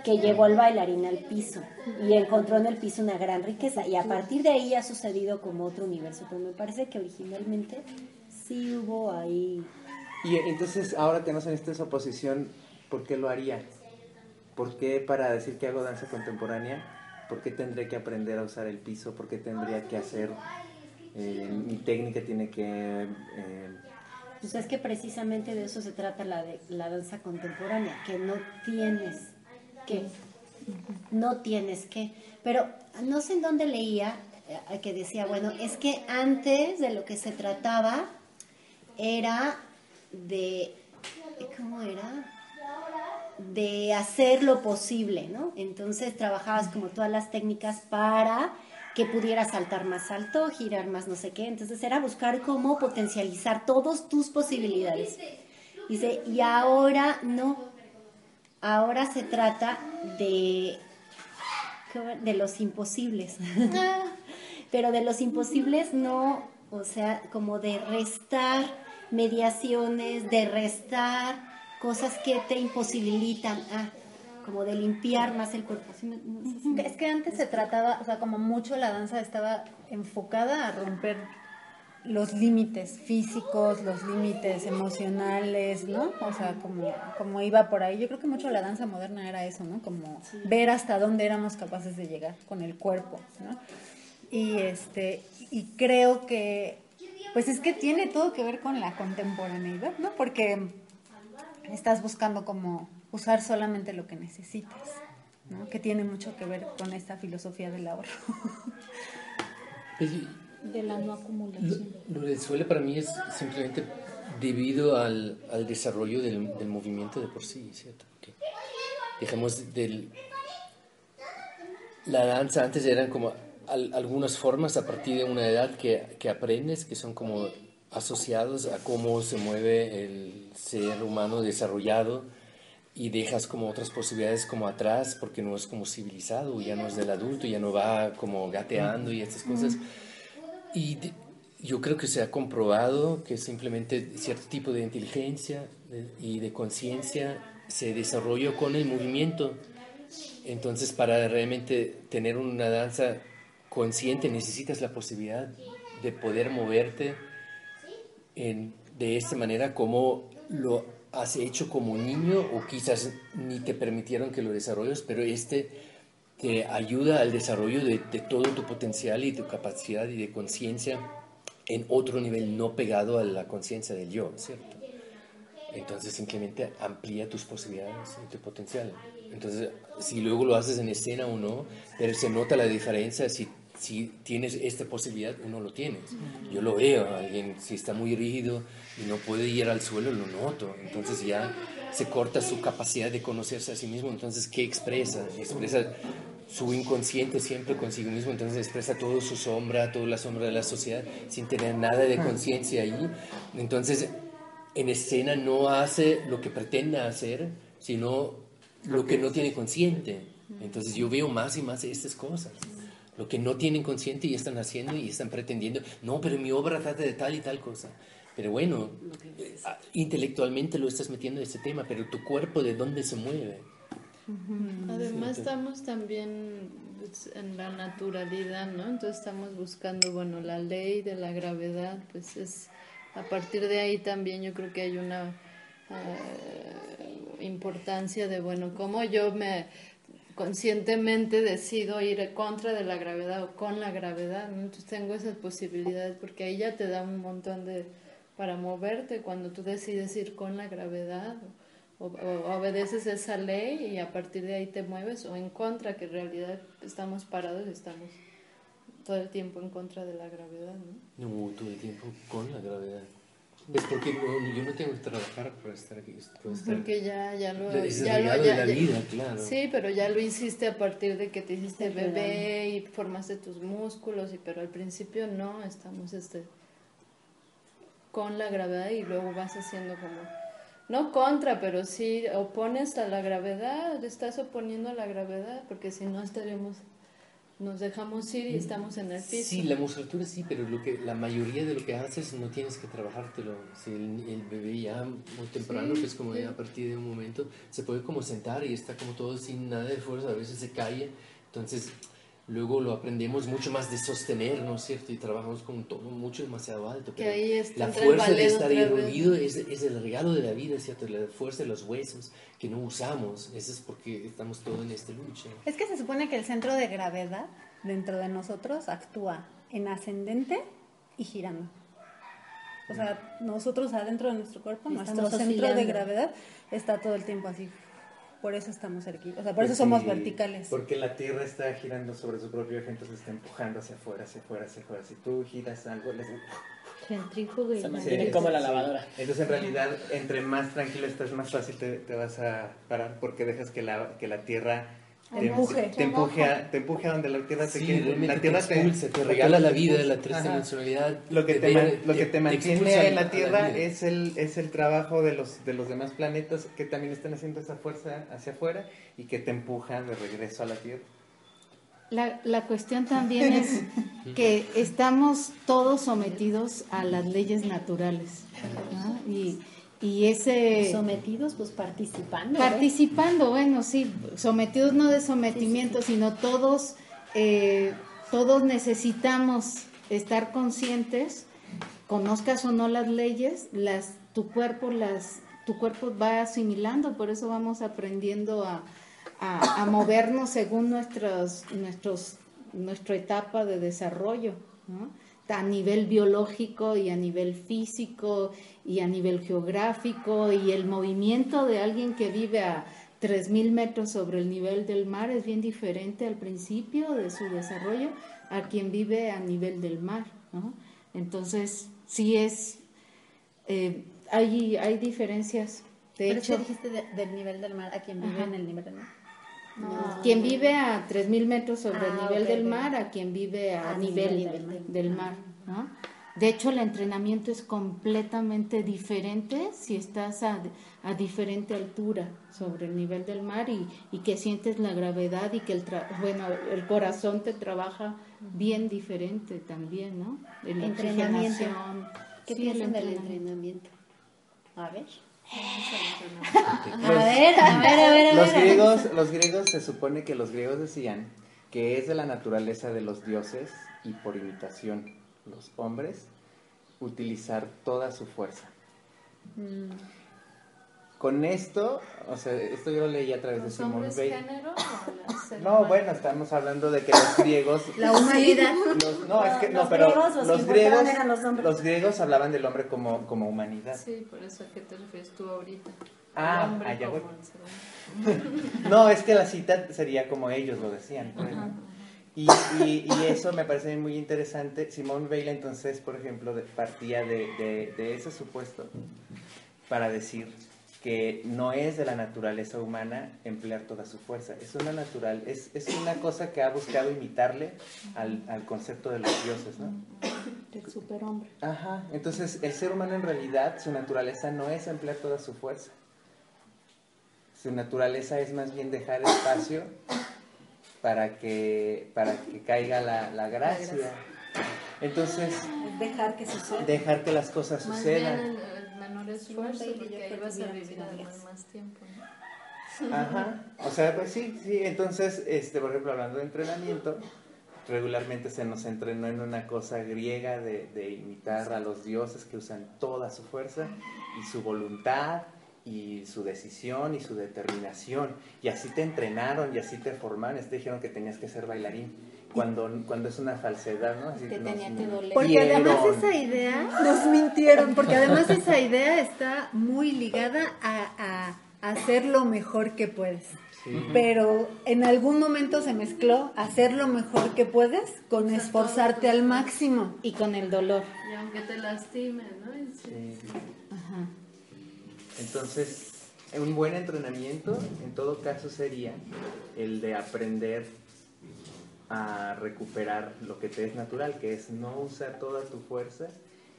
que llevó al bailarín al piso y encontró en el piso una gran riqueza y a partir de ahí ha sucedido como otro universo, pero me parece que originalmente sí hubo ahí Y entonces, ahora que no se necesita esa oposición, ¿por qué lo haría? ¿Por qué para decir que hago danza contemporánea? ¿Por qué tendré que aprender a usar el piso? ¿Por qué tendría que hacer... eh, mi técnica tiene que... eh, Pues es que precisamente de eso se trata la, de, la danza contemporánea, que no tienes no tienes que. Pero no sé en dónde leía eh, que decía, bueno, es que antes de lo que se trataba era de, ¿cómo era? De hacer lo posible, ¿no? Entonces trabajabas como todas las técnicas para que pudiera saltar más alto, girar más no sé qué. Entonces era buscar cómo potencializar todas tus posibilidades. Dice, y ahora no. Ahora se trata de, de los imposibles. Pero de los imposibles no, o sea, como de restar mediaciones, de restar cosas que te imposibilitan. Ah, como de limpiar más el cuerpo. ¿Sí me- no sé si- Es que antes se trataba, o sea, como mucho la danza estaba enfocada a romper los límites físicos, los límites emocionales, ¿no? O sea, como, como iba por ahí. Yo creo que mucho la danza moderna era eso, ¿no? Como ver hasta dónde éramos capaces de llegar con el cuerpo, ¿no? Y este, y creo que, pues es que tiene todo que ver con la contemporaneidad, ¿no? Porque estás buscando como usar solamente lo que necesitas, ¿no? Que tiene mucho que ver con esta filosofía del ahorro. De la no Lo, acumulación. lo del suelo para mí es simplemente debido al, al desarrollo del, del movimiento de por sí, ¿cierto? Que dejemos del... La danza antes eran como al- algunas formas a partir de una edad que, que aprendes, que son como asociados a cómo se mueve el ser humano desarrollado y dejas como otras posibilidades como atrás porque no es como civilizado, ya no es del adulto, ya no va como gateando y estas cosas. Y de- yo creo que se ha comprobado que simplemente cierto tipo de inteligencia y de conciencia se desarrolla con el movimiento. Entonces, para realmente tener una danza consciente necesitas la posibilidad de poder moverte de esta manera como lo has hecho como niño o quizás ni te permitieron que lo desarrolles, pero este te ayuda al desarrollo de, de todo tu potencial y tu capacidad y de conciencia en otro nivel no pegado a la conciencia del yo, ¿cierto? Entonces simplemente amplía tus posibilidades y tu potencial. Entonces, si luego lo haces en escena o no, pero se nota la diferencia si, si tienes esta posibilidad o no lo tienes. Yo lo veo, alguien si está muy rígido y no puede ir al suelo, lo noto. Entonces ya se corta su capacidad de conocerse a sí mismo. Entonces, ¿qué expresa? Expresa su inconsciente siempre consigo mismo, entonces expresa toda su sombra, toda la sombra de la sociedad, sin tener nada de conciencia ahí. Entonces, en escena no hace lo que pretende hacer, sino lo que no tiene consciente. Entonces yo veo más y más estas cosas. Lo que no tienen consciente y están haciendo y están pretendiendo, no, pero mi obra trata de tal y tal cosa. Pero bueno, ah, intelectualmente lo estás metiendo en ese tema, pero tu cuerpo de dónde se mueve. Además estamos también pues, en la naturalidad, ¿no? Entonces estamos buscando, bueno, la ley de la gravedad, pues es a partir de ahí también yo creo que hay una eh, importancia de, bueno, cómo yo me conscientemente decido ir contra de la gravedad o con la gravedad, ¿no? Entonces tengo esas posibilidades porque ahí ya te da un montón de para moverte cuando tú decides ir con la gravedad o, o obedeces esa ley y a partir de ahí te mueves o en contra, que en realidad estamos parados y estamos todo el tiempo en contra de la gravedad, ¿no? No, todo el tiempo con la gravedad. Es porque yo no tengo que trabajar para estar aquí. estar- Porque ya, ya lo... Es ya lo- ya- de la ya- vida, claro. Sí, pero ya lo hiciste a partir de que te hiciste bebé y formaste tus músculos, y pero al principio no, estamos este con la gravedad y luego vas haciendo como, no contra, pero sí opones a la gravedad, estás oponiendo a la gravedad, porque si no estaríamos, nos dejamos ir y estamos en el piso. Sí, la musculatura sí, pero lo que la mayoría de lo que haces no tienes que trabajártelo. Si el, el bebé ya muy temprano, Sí, pues como sí. ya a partir de un momento se puede como sentar y está como todo sin nada de fuerza, a veces se cae. Entonces, luego lo aprendemos mucho más de sostener, ¿no es cierto? Y trabajamos con un tono mucho demasiado alto. Que pero ahí es- la fuerza de estar erguido es, es el regalo de la vida, ¿cierto? La fuerza de los huesos que no usamos. Eso es porque estamos todos en esta lucha. Es que se supone que el centro de gravedad dentro de nosotros actúa en ascendente y girando. O sea, nosotros adentro de nuestro cuerpo, Estamos nuestro centro de oscilando. gravedad está todo el tiempo así. Por eso estamos cerquitos. O sea, por eso Pues somos sí, verticales. Porque la Tierra está girando sobre su propio eje, entonces está empujando hacia afuera, hacia afuera, hacia afuera. Si tú giras algo, les... Centrífugo y Se Sí, mantiene es- como la sí. lavadora. Entonces, en realidad, entre más tranquilo estás, más fácil te, te vas a parar porque dejas que la, que la Tierra te Empuje. te empuje, a, te empuje a donde la Tierra te Sí, quiere. La Tierra te expulsa, te la regala la vida, la Ajá. tridimensionalidad. Lo que te, man- lo que te mantiene en la Tierra es el, es el trabajo de los, de los demás planetas que también están haciendo esa fuerza hacia afuera y que te empujan de regreso a la Tierra. La, la cuestión también es que estamos todos sometidos a las leyes naturales. ¿no? Y, y ese... Sometidos, pues participando. ¿eh? Participando, bueno, sí, sometidos no de sometimiento, sino todos, eh, todos necesitamos estar conscientes, conozcas o no las leyes, las, tu cuerpo las, tu cuerpo va asimilando, por eso vamos aprendiendo a, a- a movernos según nuestros, nuestros, nuestra etapa de desarrollo, ¿no? a nivel biológico y a nivel físico y a nivel geográfico y el movimiento de alguien que vive a 3.000 metros sobre el nivel del mar es bien diferente al principio de su desarrollo a quien vive a nivel del mar. ¿no? Entonces, sí es, eh, hay, hay diferencias. De Pero hecho, dijiste de- del nivel del mar a quien vive Ajá. en el nivel del mar. quien vive a 3.000 metros sobre el Ah, nivel del mar a quien vive a, A nivel, nivel del, del- del mar. ¿no? De hecho, el entrenamiento es completamente diferente si estás a, a diferente altura sobre el nivel del mar y, y que sientes la gravedad y que el, tra- bueno, el corazón te trabaja bien diferente también, ¿no? Entrenamiento. ¿Qué Sí, el piensan del entrenamiento. A ver. Los- A ver, a ver, a ver, a Los ver. griegos, los griegos se supone que los griegos decían que es de la naturaleza de los dioses y por imitación los hombres utilizar toda su fuerza. Con esto, o sea, esto yo lo leí a través de ¿Los Simón Weil. No, bueno, estamos hablando de que los griegos La humanidad. los- no, es que no, Los pero griegos, los los griegos eran los hombres. los griegos hablaban del hombre como como humanidad. Sí, por eso a qué te refieres tú ahorita. Ah, allá como voy. No, es que la cita sería como ellos lo decían. ejemplo. Y, y- y eso me parece muy interesante. Simón Weil entonces, por ejemplo, partía de, de- de ese supuesto para decir que no es de la naturaleza humana emplear toda su fuerza. Es una natural, es, es una cosa que ha buscado imitarle al, al concepto de los dioses, ¿no? El superhombre. Ajá, entonces el ser humano en realidad, su naturaleza no es emplear toda su fuerza. Su naturaleza es más bien dejar espacio para que, para que caiga la, la gracia. Entonces, Dejar que suceda. dejar que las cosas Más bien sucedan. el, el menor esfuerzo, porque ahí vas a bien, vivir además más tiempo. ¿no? Ajá, o sea, pues sí, sí. Entonces, este, por ejemplo, hablando de entrenamiento, regularmente se nos entrenó en una cosa griega de, de imitar a los dioses que usan toda su fuerza y su voluntad y su decisión y su determinación. Y así te entrenaron y así te formaron, te dijeron que tenías que ser bailarín. Cuando, cuando es una falsedad, ¿no? Así Te nos- tenía que doler. Porque además esa idea, nos mintieron, porque además esa idea está muy ligada a, a hacer lo mejor que puedes. Pero en algún momento se mezcló hacer lo mejor que puedes con esforzarte al máximo. Y con el dolor. Y aunque te lastime, ¿no? Sí. Sí. Entonces, un buen entrenamiento en todo caso sería el de aprender a recuperar lo que te es natural, que es no usar toda tu fuerza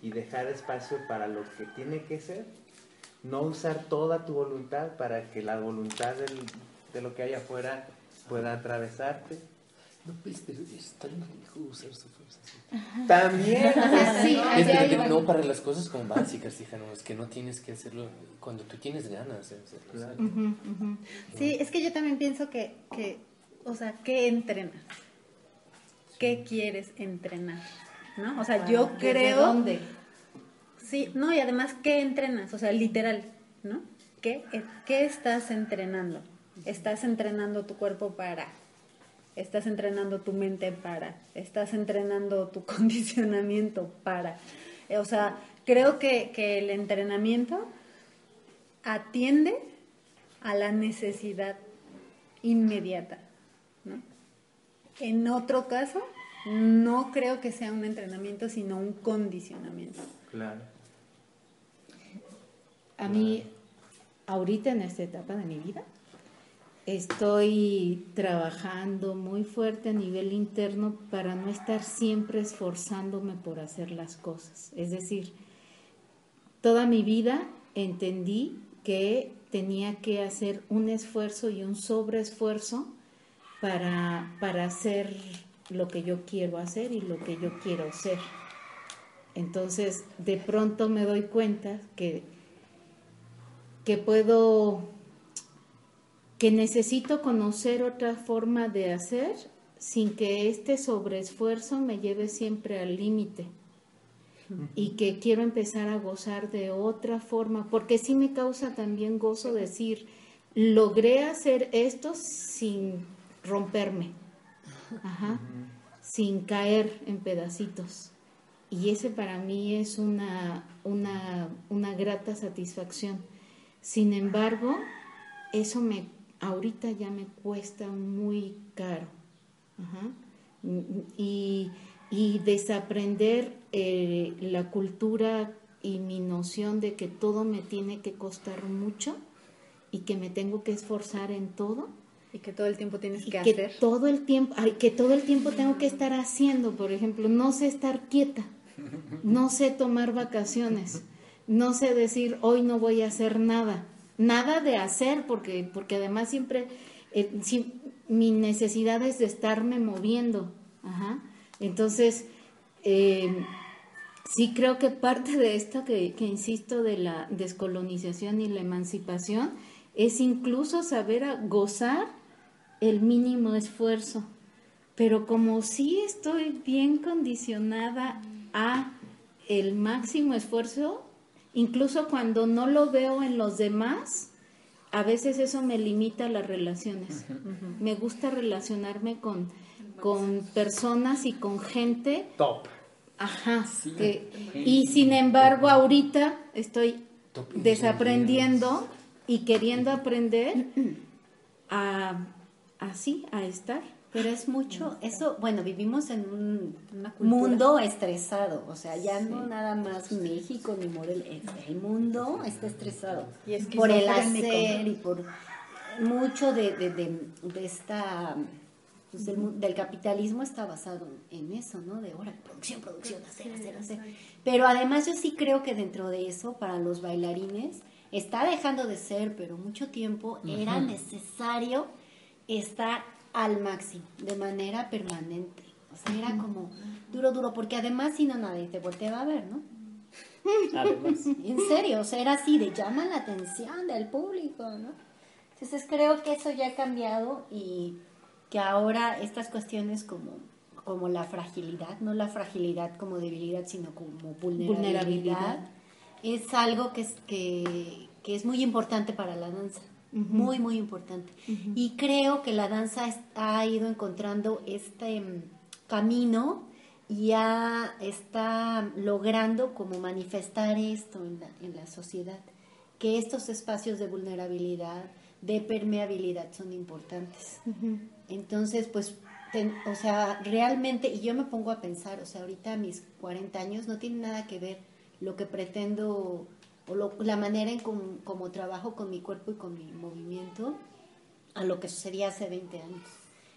y dejar espacio para lo que tiene que ser, no usar toda tu voluntad para que la voluntad del- de lo que hay afuera pueda atravesarte. No, pues, pero es tan viejo usar su fuerza. También, Sí, Es no para las cosas como básicas, hija, no, es que no tienes que hacerlo cuando tú tienes ganas de hacerlo. Claro. ¿sí? Es que yo también pienso que, que o sea, ¿qué entrenas? ¿Qué quieres entrenar? ¿No? O sea, yo ¿Desde creo... dónde? Sí, no, y además, ¿qué entrenas? O sea, literal, ¿no? ¿Qué, qué estás entrenando? ¿Estás entrenando tu cuerpo para? ¿Estás entrenando tu mente para? ¿Estás entrenando tu condicionamiento para? Eh, O sea, creo que, que el entrenamiento atiende a la necesidad inmediata, ¿no? En otro caso, no creo que sea un entrenamiento, sino un condicionamiento. Claro. A mí, ahorita en esta etapa de mi vida, estoy trabajando muy fuerte a nivel interno para no estar siempre esforzándome por hacer las cosas. Es decir, toda mi vida entendí que tenía que hacer un esfuerzo y un sobreesfuerzo para, para hacer lo que yo quiero hacer y lo que yo quiero ser. Entonces, de pronto me doy cuenta que, que puedo, que necesito conocer otra forma de hacer sin que este sobreesfuerzo me lleve siempre al límite y que quiero empezar a gozar de otra forma, porque sí me causa también gozo decir, logré hacer esto sin romperme, sin caer en pedacitos. Y ese para mí es una, una, una grata satisfacción. Sin embargo, eso me ahorita ya me cuesta muy caro. Ajá. Y, y desaprender eh, la cultura y mi noción de que todo me tiene que costar mucho y que me tengo que esforzar en todo Y que todo el tiempo tienes y que que hacer. todo el tiempo que todo el tiempo tengo que estar haciendo por ejemplo no sé estar quieta no sé tomar vacaciones no sé decir hoy no voy a hacer nada nada de hacer porque porque además siempre eh, mi necesidad es de estarme moviendo entonces eh, sí creo que parte de esto que, insisto de la descolonización y la emancipación es incluso saber gozar el mínimo esfuerzo. Pero como sí estoy bien condicionada a el máximo esfuerzo, incluso cuando no lo veo en los demás, a veces eso me limita las relaciones. Me gusta relacionarme con, con personas y con gente Top. Ajá. que- y sin embargo, ahorita estoy Top desaprendiendo y queriendo aprender a así, a estar. Pero es mucho, eso, bueno, vivimos en un Una mundo estresado, o sea, ya no nada más México ni Morelia, el, mundo está estresado. Y por el hacer y por mucho de, de, de, de esta, pues, del, del capitalismo está basado en eso, ¿no? De ahora, producción, producción, hacer, hacer, hacer. Pero además yo sí creo que dentro de eso, para los bailarines, está dejando de ser, pero mucho tiempo era necesario estar al máximo, de manera permanente. O sea, era como duro, duro, porque además si no nadie te volteaba a ver, ¿no? Además. En serio, o sea, era así, de llama la atención del público, ¿no? Entonces creo que eso ya ha cambiado y que ahora estas cuestiones como, como la fragilidad, no la fragilidad como debilidad, sino como vulnerabilidad, Vulnerabilidad. es algo que, es, que, que es muy importante para la danza. Muy, muy importante. Y creo que la danza ha ido encontrando este mm, camino y ya está logrando como manifestar esto en la, en la sociedad, que estos espacios de vulnerabilidad, de permeabilidad son importantes. Entonces, pues, ten- o sea, realmente, y yo me pongo a pensar, o sea, ahorita mis 40 años no tiene nada que ver lo que pretendo o lo- la manera en com- como trabajo con mi cuerpo y con mi movimiento a lo que sucedía hace 20 años.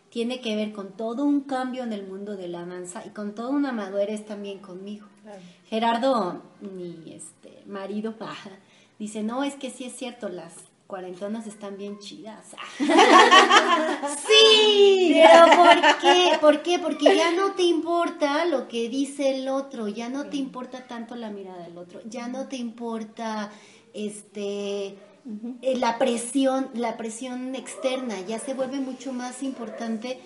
Tiene que ver con todo un cambio en el mundo de la danza y con toda una madurez también conmigo. Gerardo, mi este, marido, dice, no, es que sí es cierto, las cuarentonas están bien chidas. sí, pero ¿por qué? ¿Por qué? Porque ya no te importa lo que dice el otro, ya no te importa tanto la mirada del otro, ya no te importa este eh, la presión, la presión externa, ya se vuelve mucho más importante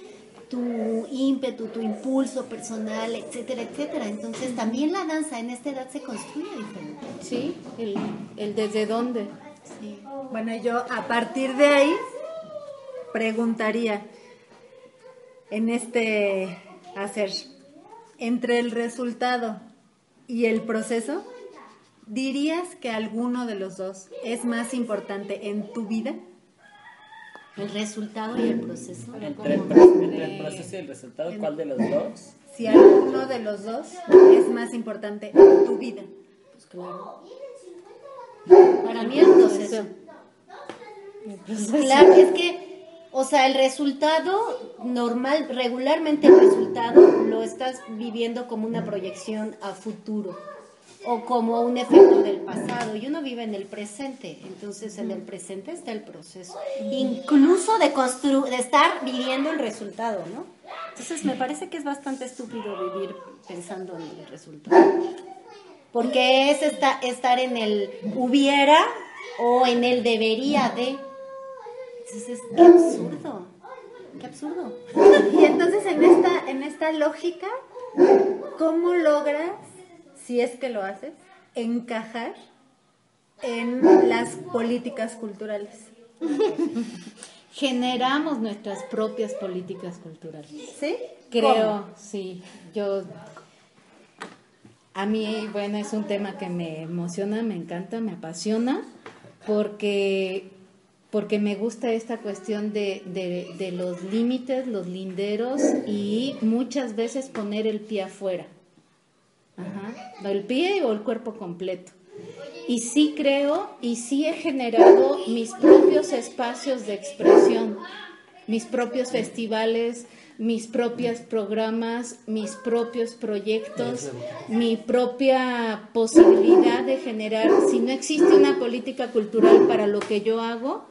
tu ímpetu, tu impulso personal, etcétera, etcétera. Entonces también la danza en esta edad se construye diferente. Sí, el, el desde dónde. Sí. Bueno, yo a partir de ahí preguntaría en este hacer entre el resultado y el proceso, ¿dirías que alguno de los dos es más importante en tu vida? El resultado y el proceso. Entre el, entre el proceso y el resultado, ¿cuál de los dos? Si alguno de los dos es más importante en tu vida. Pues claro. Para mí el proceso. Claro, es que, o sea, el resultado normal, regularmente el resultado lo estás viviendo como una proyección a futuro o como un efecto del pasado y uno vive en el presente, entonces en el presente está el proceso, incluso de constru de estar viviendo el resultado, ¿no? Entonces me parece que es bastante estúpido vivir pensando en el resultado. Porque es esta- estar en el hubiera o en el debería de. Entonces, qué absurdo. Qué absurdo. Y entonces en esta, en esta lógica, ¿cómo logras, si es que lo haces, encajar en las políticas culturales? Generamos nuestras propias políticas culturales. ¿Sí? Creo, sí. Yo, a mí, bueno, es un tema que me emociona, me encanta, me apasiona, porque, porque me gusta esta cuestión de, de, de los límites, los linderos y muchas veces poner el pie afuera. Ajá. El pie o el cuerpo completo. Y sí creo y sí he generado mis propios espacios de expresión, mis propios festivales, mis propios programas, mis propios proyectos, mi propia posibilidad de generar, si no existe una política cultural para lo que yo hago,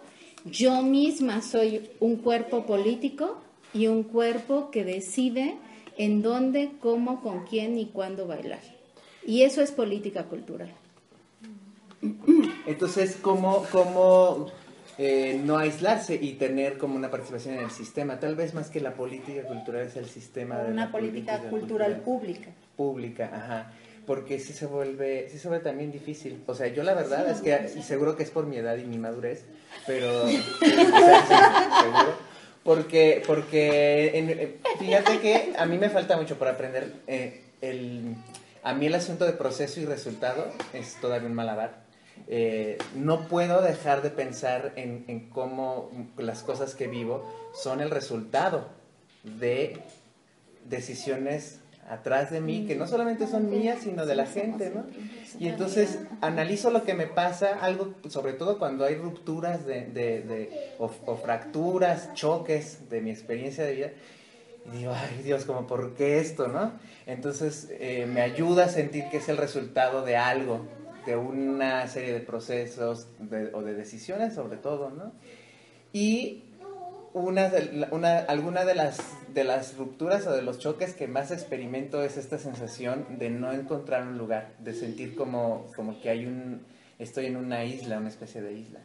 yo misma soy un cuerpo político y un cuerpo que decide en dónde, cómo, con quién y cuándo bailar. Y eso es política cultural. Entonces, ¿cómo, cómo eh, no aislarse y tener como una participación en el sistema? Tal vez más que la política cultural es el sistema de Una la política cultural pública. pública, ajá. Porque sí se vuelve, sí se vuelve también difícil. O sea, yo la verdad es que, y seguro que es por mi edad y mi madurez, pero, o sea, sí, seguro. Porque, porque en- eh, fíjate que a mí me falta mucho por aprender. eh, el, a mí el asunto de proceso y resultado es todavía un malabar. Eh, no puedo dejar de pensar en, en cómo las cosas que vivo son el resultado de decisiones atrás de mí, que no solamente son mías, sino de la gente, ¿no? Y entonces analizo lo que me pasa, algo, sobre todo cuando hay rupturas de, de- de- o, o fracturas, choques de mi experiencia de vida, y digo, ay Dios, como por qué esto, ¿no? Entonces eh, me ayuda a sentir que es el resultado de algo, de una serie de procesos de- o de decisiones sobre todo, ¿no? Y una, una, alguna de las, de las rupturas o de los choques que más experimento es esta sensación de no encontrar un lugar, de sentir como, como que hay un, estoy en una isla, una especie de isla.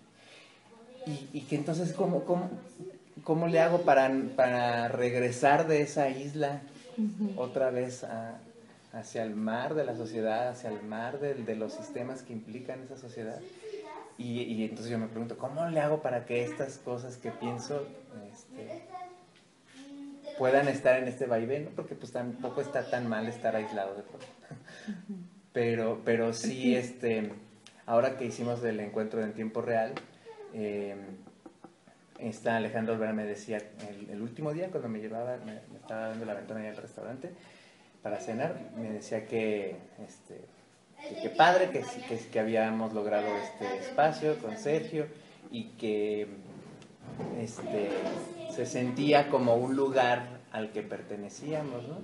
Y, y que entonces, ¿cómo, cómo, cómo le hago para, para regresar de esa isla otra vez a- hacia el mar de la sociedad, hacia el mar de, de los sistemas que implican esa sociedad? Y, y entonces yo me pregunto, ¿cómo le hago para que estas cosas que pienso este, puedan estar en este vaivén? Porque pues tampoco está tan mal estar aislado de pronto. Pero, pero sí, este, ahora que hicimos el encuentro en tiempo real, eh, está Alejandro Olvera me decía el, el último día cuando me llevaba, me, me estaba dando la ventana del restaurante para cenar, me decía que, este, que, padre, que, que, que habíamos logrado este espacio con Sergio y que este, se sentía como un lugar al que pertenecíamos, ¿no?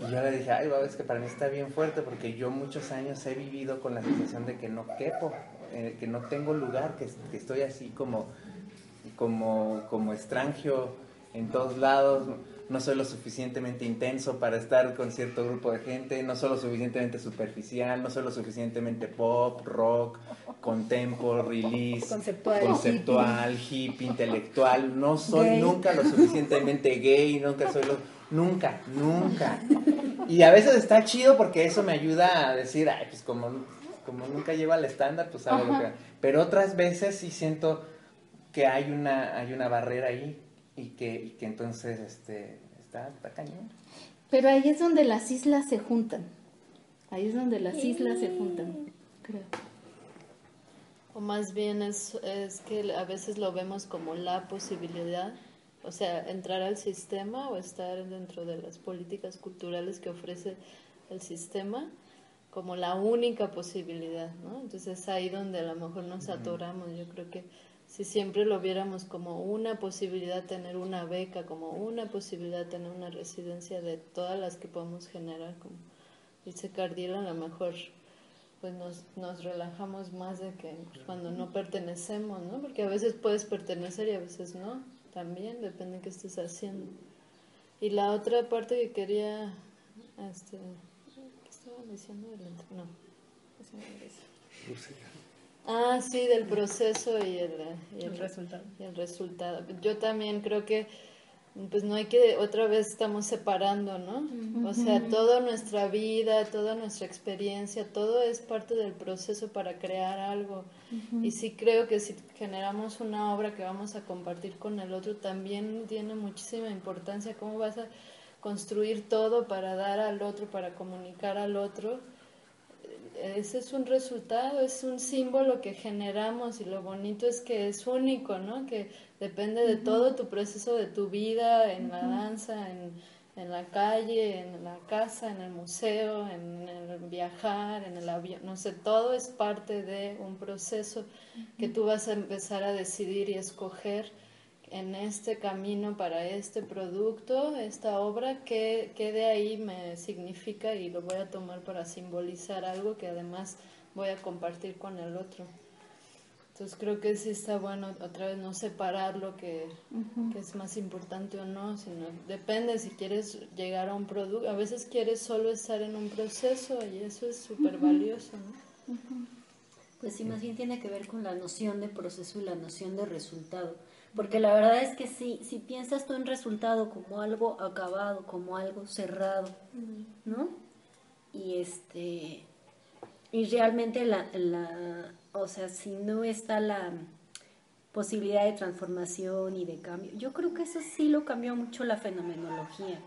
Y yo le dije, ay, guau, es que para mí está bien fuerte porque yo muchos años he vivido con la sensación de que no quepo, eh, que no tengo lugar, que, que estoy así como, como, como extranjero en todos lados, no soy lo suficientemente intenso para estar con cierto grupo de gente, no soy lo suficientemente superficial, no soy lo suficientemente pop, rock, contempo, release, Conceptual. conceptual, hippie, intelectual, no soy Gay. nunca lo suficientemente gay, nunca soy lo... Nunca, nunca. Y a veces está chido porque eso me ayuda a decir, ay, pues como, como nunca lleva al estándar, pues hago lo que... Pero otras veces sí siento que hay una, hay una barrera ahí y que, y que entonces este, está, está cañón. Pero ahí es donde las islas se juntan. Ahí es donde las islas se juntan, creo. O más bien es, es que a veces lo vemos como la posibilidad, o sea, entrar al sistema o estar dentro de las políticas culturales que ofrece el sistema como la única posibilidad, ¿no? Entonces es ahí donde a lo mejor nos atoramos. Yo creo que si siempre lo viéramos como una posibilidad tener una beca, como una posibilidad tener una residencia de todas las que podemos generar, como dice Cardiel, a lo mejor pues nos, nos relajamos más de que pues, cuando no pertenecemos, ¿no? Porque a veces puedes pertenecer y a veces no, también depende de qué estés haciendo. Y la otra parte que quería, este, ¿qué estaba diciendo? ent- No, Ah, sí, del proceso y el, y el resultado. y el resultado. Yo también creo que pues no hay que, otra vez estamos separando, ¿no? O sea, toda nuestra vida, toda nuestra experiencia, todo es parte del proceso para crear algo. Y sí creo que si generamos una obra que vamos a compartir con el otro, también tiene muchísima importancia cómo vas a construir todo para dar al otro, para comunicar al otro ese es un resultado, es un símbolo que generamos y lo bonito es que es único, ¿no? Que depende de todo tu proceso de tu vida, en la danza, en, en la calle, en la casa, en el museo, en el viajar, en el avión, no sé, todo es parte de un proceso que tú vas a empezar a decidir y escoger en este camino para este producto, esta obra, ¿qué, qué de ahí me significa y lo voy a tomar para simbolizar algo que además voy a compartir con el otro. Entonces creo que sí está bueno otra vez no separar lo que, que es más importante o no, sino depende si quieres llegar a un producto, a veces quieres solo estar en un proceso y eso es súper valioso, ¿no? Pues sí, más bien tiene que ver con la noción de proceso y la noción de resultado. Porque la verdad es que sí, si piensas tú en resultado como algo acabado, como algo cerrado, ¿no? Y este, y realmente la, la, o sea, si no está la posibilidad de transformación y de cambio, yo creo que eso sí lo cambió mucho la fenomenología.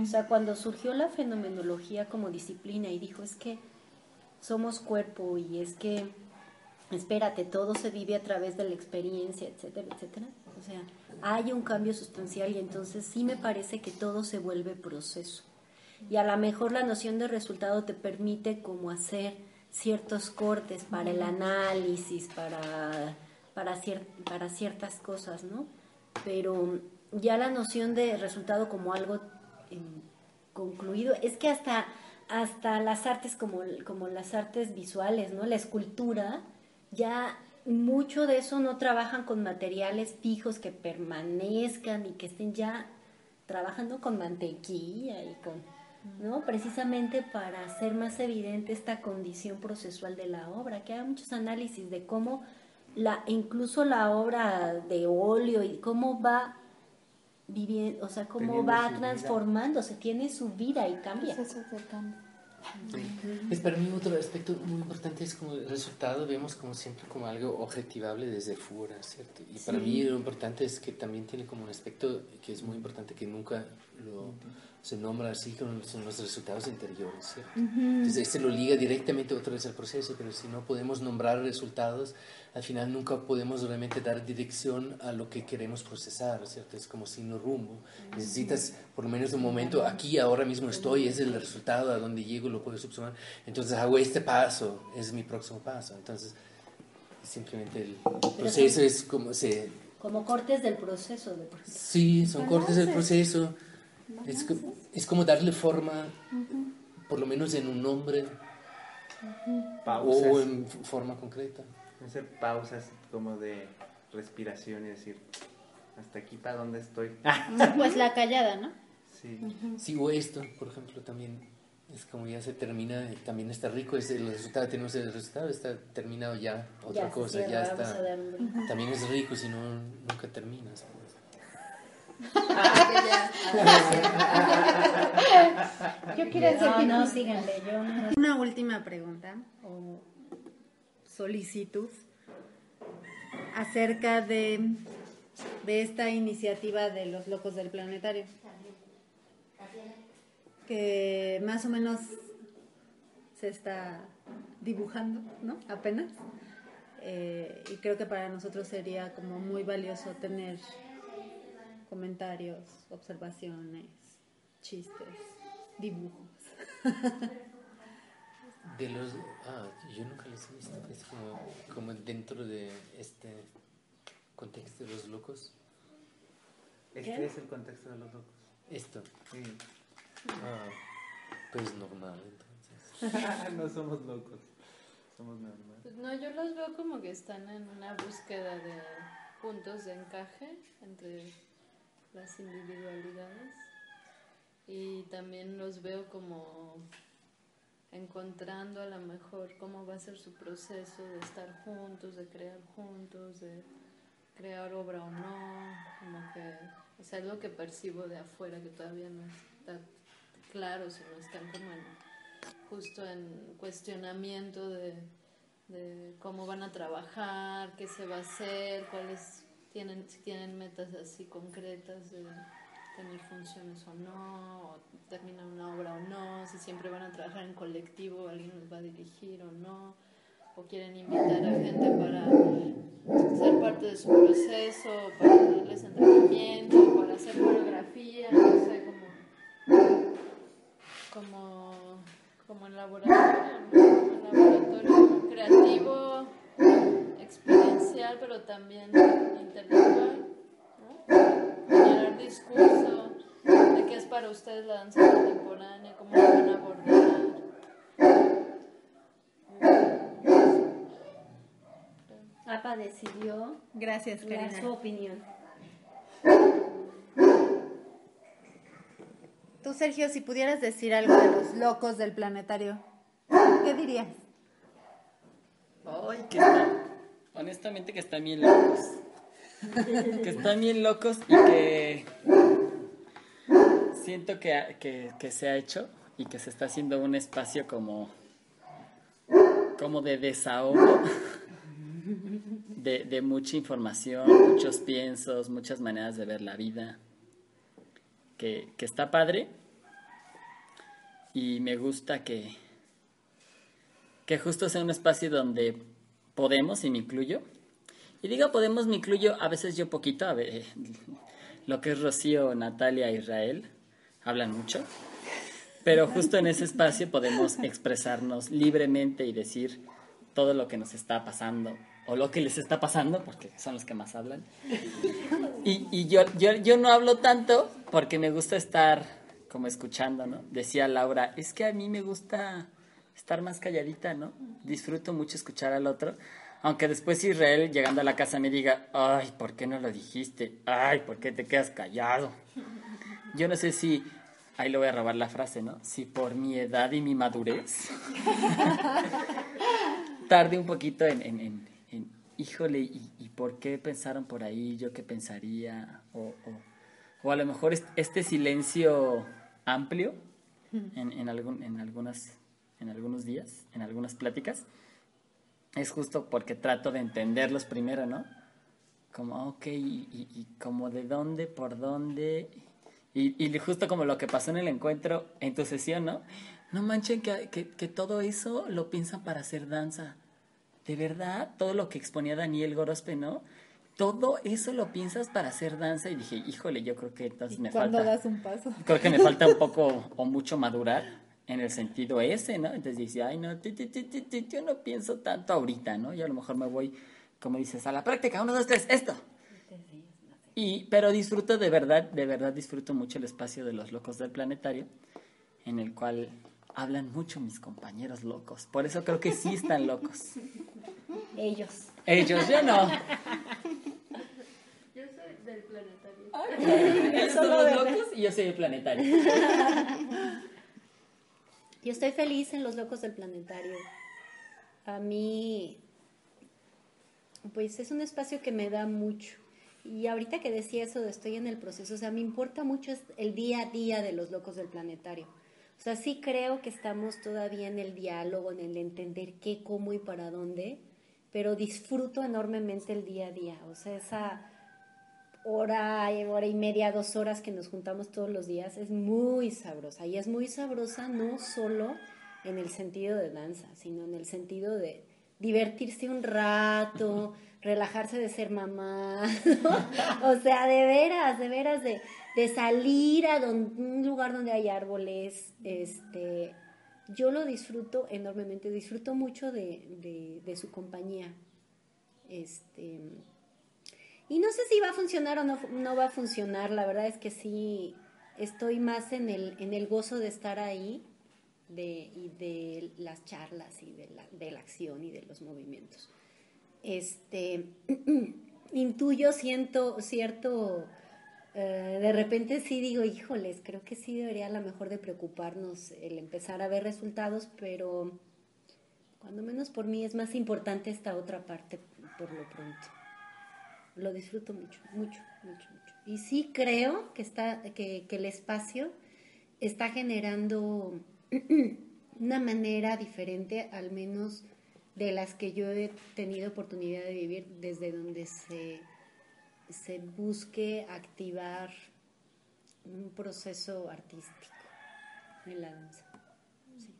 O sea, cuando surgió la fenomenología como disciplina y dijo, es que somos cuerpo y es que espérate, todo se vive a través de la experiencia, etcétera, etcétera. O sea, hay un cambio sustancial y entonces sí me parece que todo se vuelve proceso. Y a lo mejor la noción de resultado te permite como hacer ciertos cortes para el análisis, para, para, cier- para ciertas cosas, ¿no? Pero ya la noción de resultado como algo em, concluido, es que hasta, hasta las artes como, como las artes visuales, ¿no? La escultura, ya mucho de eso no trabajan con materiales fijos que permanezcan y que estén ya trabajando con mantequilla y con, ¿no? Precisamente para hacer más evidente esta condición procesual de la obra, que hay muchos análisis de cómo la, incluso la obra de óleo y cómo va viviendo, o sea, cómo Teniendo va vida. transformándose, tiene su vida y cambia. Procesos de cambio. Es para mí otro aspecto muy importante es como el resultado vemos como siempre como algo objetivable desde fuera, ¿cierto? Y para mí lo importante es que también tiene como un aspecto que es muy importante que nunca lo se nombra así como son los resultados interiores, ¿cierto? Entonces este lo liga directamente otra vez al proceso, pero si no podemos nombrar resultados, al final nunca podemos realmente dar dirección a lo que queremos procesar, ¿cierto? Es como sin rumbo. Necesitas por lo menos un momento, aquí ahora mismo estoy, es el resultado, a donde llego lo puedo subsumar. Entonces hago este paso, es mi próximo paso. Entonces simplemente el proceso es como se... Como cortes del proceso. De... Sí, son cortes del proceso. Es, es como darle forma, por lo menos en un nombre Pausas. o en forma concreta. Hacer pausas como de respiración y decir, hasta aquí para dónde estoy. Pues la callada, ¿no? Sí. Sí, o esto, por ejemplo, también es como ya se termina, también está rico, es el resultado, tenemos el resultado, está terminado ya, otra Ya cosa, cierra, ya está. También es rico, si no, nunca terminas. pues. Yo quiero hacer No, no, síganle. Yo no. Una última pregunta o solicitud acerca de, de esta iniciativa de los locos del planetario. Que más o menos se está dibujando, ¿no? Apenas. Eh, y creo que para nosotros sería como muy valioso tener comentarios, observaciones, chistes, dibujos. De los, ah, yo nunca los he visto, es como, como dentro de este contexto de los locos. Este es el contexto de los locos. Esto, Sí. ah, pues normal entonces. no somos locos. Somos normales. Pues no, yo los veo como que están en una búsqueda de puntos de encaje entre las individualidades y también los veo como encontrando a lo mejor cómo va a ser su proceso de estar juntos, de crear juntos, de crear obra o no, como que o sea, es lo que percibo de afuera que todavía no está claro, sino están como en, justo en cuestionamiento de, de cómo van a trabajar, qué se va a hacer, cuáles tienen, si tienen metas así concretas de tener funciones o no, o terminar una obra o no, si siempre van a trabajar en colectivo, alguien los va a dirigir o no, o quieren invitar a gente para ser parte de su proceso, para darles entrenamiento, para hacer coreografía, no sé, como, como, como en laboratorio. Un laboratorio creativo, experiencial, pero también intelectual, discurso de qué es para ustedes la danza contemporánea, cómo lo van a abordar. APA decidió Gracias, Karina. su opinión. Tú, Sergio, si pudieras decir algo de los locos del planetario, ¿qué dirías? Ay, que está- honestamente que están bien locos. Que están bien locos y que siento que, que se ha hecho y que se está haciendo un espacio como, como de desahogo, de, de mucha información, muchos piensos, muchas maneras de ver la vida, que, que está padre. Y me gusta que, que justo sea un espacio donde podemos, y me incluyo, y digo podemos, me incluyo, a veces yo poquito, a ver, lo que es Rocío, Natalia, Israel, hablan mucho, pero justo en ese espacio podemos expresarnos libremente y decir todo lo que nos está pasando, o lo que les está pasando, porque son los que más hablan. Y, y yo, yo, yo no hablo tanto porque me gusta estar como escuchando, ¿no? Decía Laura, es que a mí me gusta estar más calladita, ¿no? Disfruto mucho escuchar al otro. Aunque después Israel, llegando a la casa, me diga, ay, ¿por qué no lo dijiste? Ay, ¿por qué te quedas callado? Yo no sé si, ahí le voy a robar la frase, ¿no? Si por mi edad y mi madurez, tarde un poquito en, en- en- en, híjole, ¿y, y por qué pensaron por ahí? ¿Yo qué pensaría? O, o- o a lo mejor est- este silencio amplio en, en, algún, en algunas en algunos días, en algunas pláticas, es justo porque trato de entenderlos primero, ¿no? Como, ok, y, y- y como de dónde, por dónde, y, y justo como lo que pasó en el encuentro, en tu sesión, ¿no? No manchen que, que, que todo eso lo piensan para hacer danza. De verdad, todo lo que exponía Daniel Gorospe, ¿no? Todo eso lo piensas para hacer danza. Y dije, híjole, yo creo que entonces me Cuando falta. das un paso. Creo que me falta un poco o mucho madurar en el sentido ese, ¿no? Entonces dice, ay, no, yo no pienso tanto ahorita, ¿no? Yo a lo mejor me voy, como dices, a la práctica, uno, dos, tres, esto. Y, pero disfruto de verdad, de verdad disfruto mucho el espacio de los locos del planetario, en el cual hablan mucho mis compañeros locos. Por eso creo que sí están locos. Ellos. Ellos, yo no. Yo soy del planetario. Ellos son los locos y yo soy el planetario. Yo estoy feliz en Los Locos del Planetario. A mí, pues es un espacio que me da mucho. Y ahorita que decía eso de estoy en el proceso, o sea, me importa mucho el día a día de Los Locos del Planetario. O sea, sí creo que estamos todavía en el diálogo, en el entender qué, cómo y para dónde, pero disfruto enormemente el día a día. O sea, esa hora, hora y media, dos horas que nos juntamos todos los días es muy sabrosa. Y es muy sabrosa no solo en el sentido de danza, sino en el sentido de divertirse un rato, relajarse de ser mamá, o sea, de veras, de veras, de, de salir a un lugar donde hay árboles, este, yo lo disfruto enormemente, disfruto mucho de, de- de su compañía, este, y no sé si va a funcionar o no, no va a funcionar, la verdad es que sí, estoy más en el, en el gozo de estar ahí, de, y de las charlas y de la, de la acción y de los movimientos. Este, intuyo, siento cierto, eh, de repente sí digo, híjoles, creo que sí debería a mejor de preocuparnos el empezar a ver resultados, pero cuando menos por mí es más importante esta otra parte por lo pronto. Lo disfruto mucho, mucho, mucho, mucho. Y sí creo que, está, que, que el espacio está generando una manera diferente, al menos de las que yo he tenido oportunidad de vivir, desde donde se, se busque activar un proceso artístico en la danza. Sí.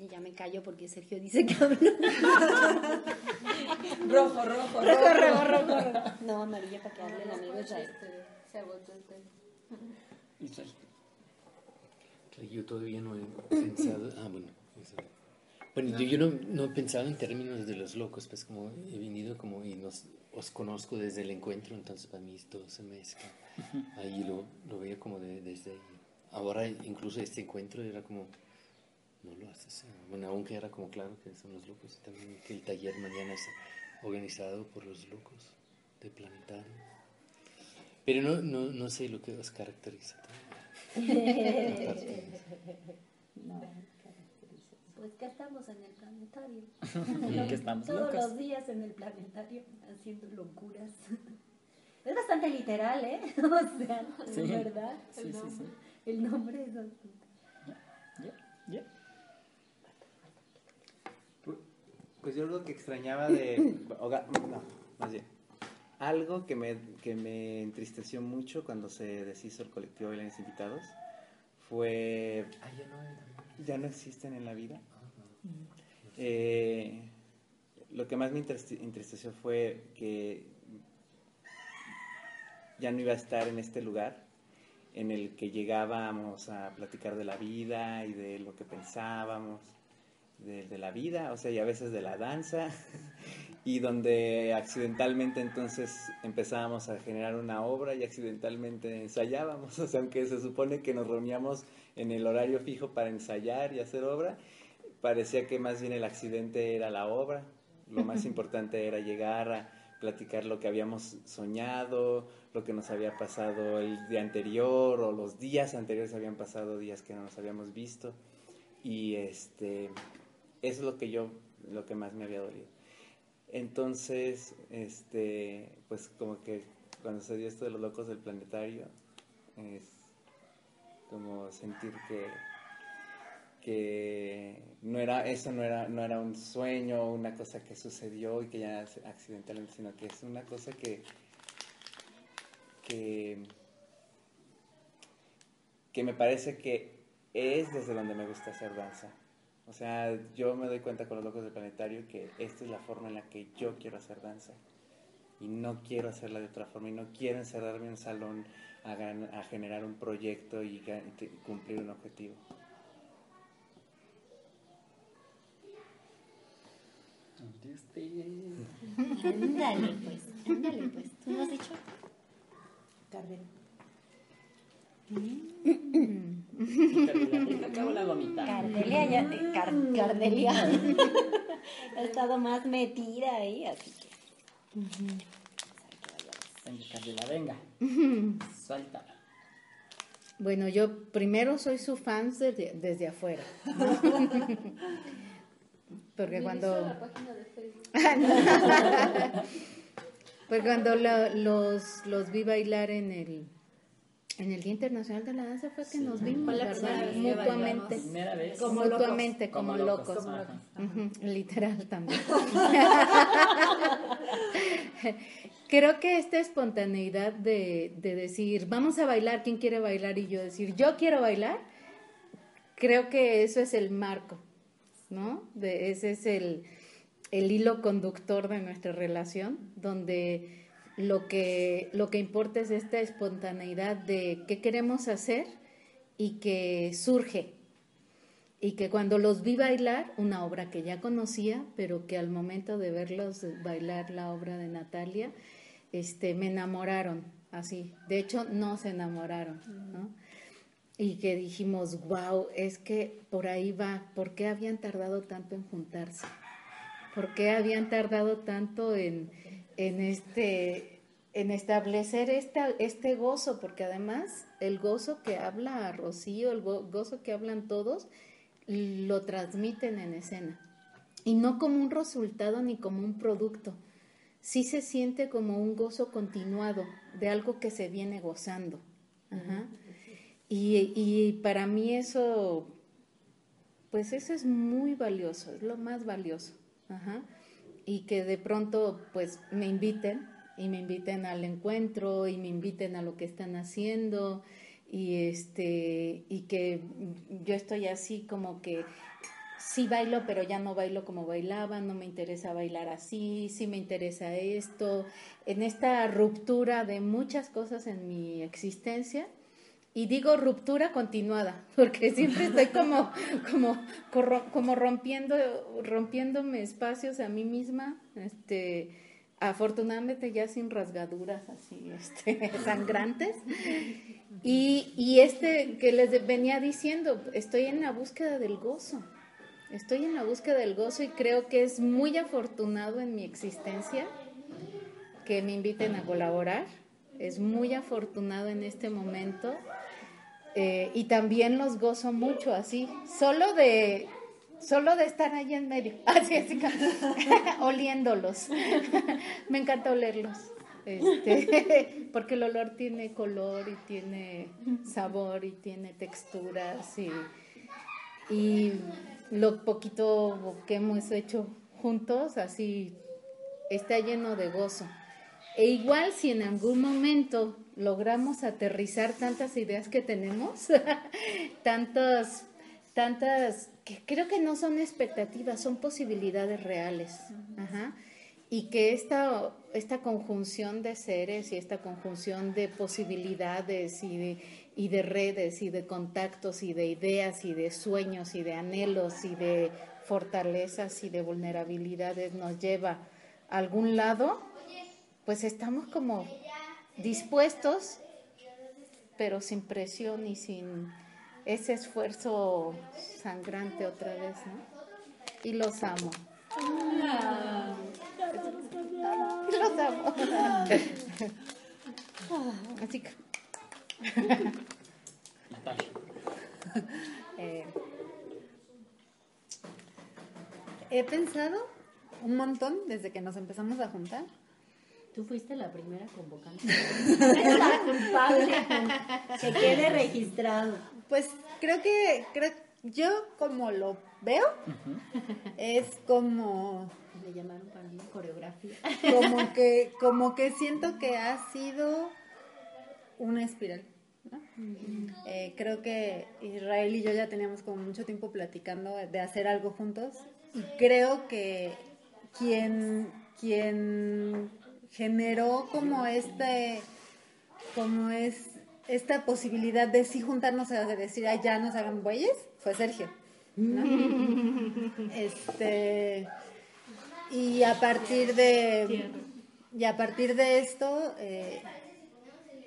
Y ya me callo porque Sergio dice que hablo. Rojo, rojo, rojo, rojo, rojo, rojo. No, amarilla para que hable el amigo Israel. Se agotó el. Israel. Yo todavía no he pensado. Ah, bueno. Bueno, yo, yo no, no he pensado en términos de los locos, pues como he venido como y nos, os conozco desde el encuentro, entonces para mí todo se mezcla. Ahí lo, lo veía como de- desde ahí. Ahora incluso este encuentro era como, no lo haces. eh. Bueno, aunque era como claro que son los locos, y también que el taller mañana es organizado por los locos de Planetario. Pero no, no, no sé lo que os caracteriza. Pues que estamos en el planetario. Y que estamos Todos locos. los días en el planetario haciendo locuras. Es bastante literal, ¿eh? O sea, Sí. verdad. Sí, sí, sí. El nombre es bastante. Pues yo algo que extrañaba de... No, más bien. Algo que me, que me entristeció mucho cuando se deshizo el colectivo Bailarines Invitados fue... Ya no existen en la vida. Eh, lo que más me entriste- entristeció fue que ya no iba a estar en este lugar en el que llegábamos a platicar de la vida y de lo que pensábamos, de, de la vida, o sea, y a veces de la danza, y donde accidentalmente entonces empezábamos a generar una obra y accidentalmente ensayábamos, o sea, aunque se supone que nos reuníamos en el horario fijo para ensayar y hacer obra, parecía que más bien el accidente era la obra, lo más importante era llegar a platicar lo que habíamos soñado, lo que nos había pasado el día anterior o los días anteriores habían pasado días que no nos habíamos visto. Y este eso es lo que yo lo que más me había dolido entonces este pues como que cuando se dio esto de los locos del planetario es como sentir que que no era, eso no era, no era un sueño, una cosa que sucedió y que ya accidentalmente, sino que es una cosa que, que, que me parece que es desde donde me gusta hacer danza. O sea, yo me doy cuenta con los locos del planetario que esta es la forma en la que yo quiero hacer danza. Y no quiero hacerla de otra forma. Y no quiero encerrarme en un salón a, gan- a generar un proyecto y cumplir un objetivo. Ándale, pues, ándale, pues. ¿Tú no has dicho? Cardel. Acabo la gomita. Cardelia ya, Car- Cardelia ha estado más metida ahí, así que. Venga, Carla, venga. Suéltala. Bueno, yo primero soy su fan desde, desde afuera. Porque cuando... la página de Facebook. Pues cuando lo- los, los vi bailar en el, en el Día Internacional de la Danza fue que nos vimos, Mutuamente. Como mutuamente, como, locos. Ajá. Ujú, literal también. Creo que esta espontaneidad de, de decir, vamos a bailar, ¿quién quiere bailar? Y yo decir, yo quiero bailar, creo que eso es el marco, ¿no? De, ese es el, el hilo conductor de nuestra relación, donde lo que, lo que importa es esta espontaneidad de qué queremos hacer y que surge. Y que cuando los vi bailar, una obra que ya conocía, pero que al momento de verlos bailar la obra de Natalia, este, me enamoraron, así. De hecho, no se enamoraron, ¿no? Y que dijimos, wow, es que por ahí va, ¿por qué habían tardado tanto en juntarse? ¿Por qué habían tardado tanto en, en, este, en establecer esta, este gozo? Porque además el gozo que habla Rocío, el go- gozo que hablan todos, lo transmiten en escena. Y no como un resultado ni como un producto. Sí se siente como un gozo continuado de algo que se viene gozando. Y, y para mí eso, pues eso es muy valioso, es lo más valioso. Ajá. Y que de pronto pues me inviten y me inviten al encuentro y me inviten a lo que están haciendo y este y que yo estoy así como que sí bailo pero ya no bailo como bailaba, no me interesa bailar así, sí me interesa esto, en esta ruptura de muchas cosas en mi existencia y digo ruptura continuada, porque siempre estoy como, como, como rompiendo, rompiéndome espacios a mí misma, este, afortunadamente ya sin rasgaduras así, este, sangrantes. Y, y este que les venía diciendo, estoy en la búsqueda del gozo. Estoy en la búsqueda del gozo y creo que es muy afortunado en mi existencia que me inviten a colaborar. Es muy afortunado en este momento eh, y también los gozo mucho así, solo de solo de estar ahí en medio, así, así, oliéndolos. me encanta olerlos. Este, porque el olor tiene color y tiene sabor y tiene texturas y, y lo poquito que hemos hecho juntos así está lleno de gozo. E igual si en algún momento logramos aterrizar tantas ideas que tenemos, tantas, tantas, que creo que no son expectativas, son posibilidades reales. Ajá. Y que esta, esta conjunción de seres y esta conjunción de posibilidades y de, y de redes y de contactos y de ideas y de sueños y de anhelos y de fortalezas y de vulnerabilidades nos lleva a algún lado, pues estamos como dispuestos, pero sin presión y sin ese esfuerzo sangrante otra vez, ¿no? Y los amo. Los amo. Así que. Eh, he pensado un montón desde que nos empezamos a juntar. Tú fuiste la primera convocante. la culpable. Que quede registrado. Pues creo que creo, yo como lo veo, es como Le llamaron para una coreografía. como que como que siento que ha sido una espiral ¿no? Eh, creo que Israel y yo ya teníamos como mucho tiempo platicando de hacer algo juntos y creo que quien quien generó como este como es esta posibilidad de sí juntarnos a decir "Ay, ya nos hagan bueyes fue Sergio ¿no? este y a partir de y a partir de esto eh,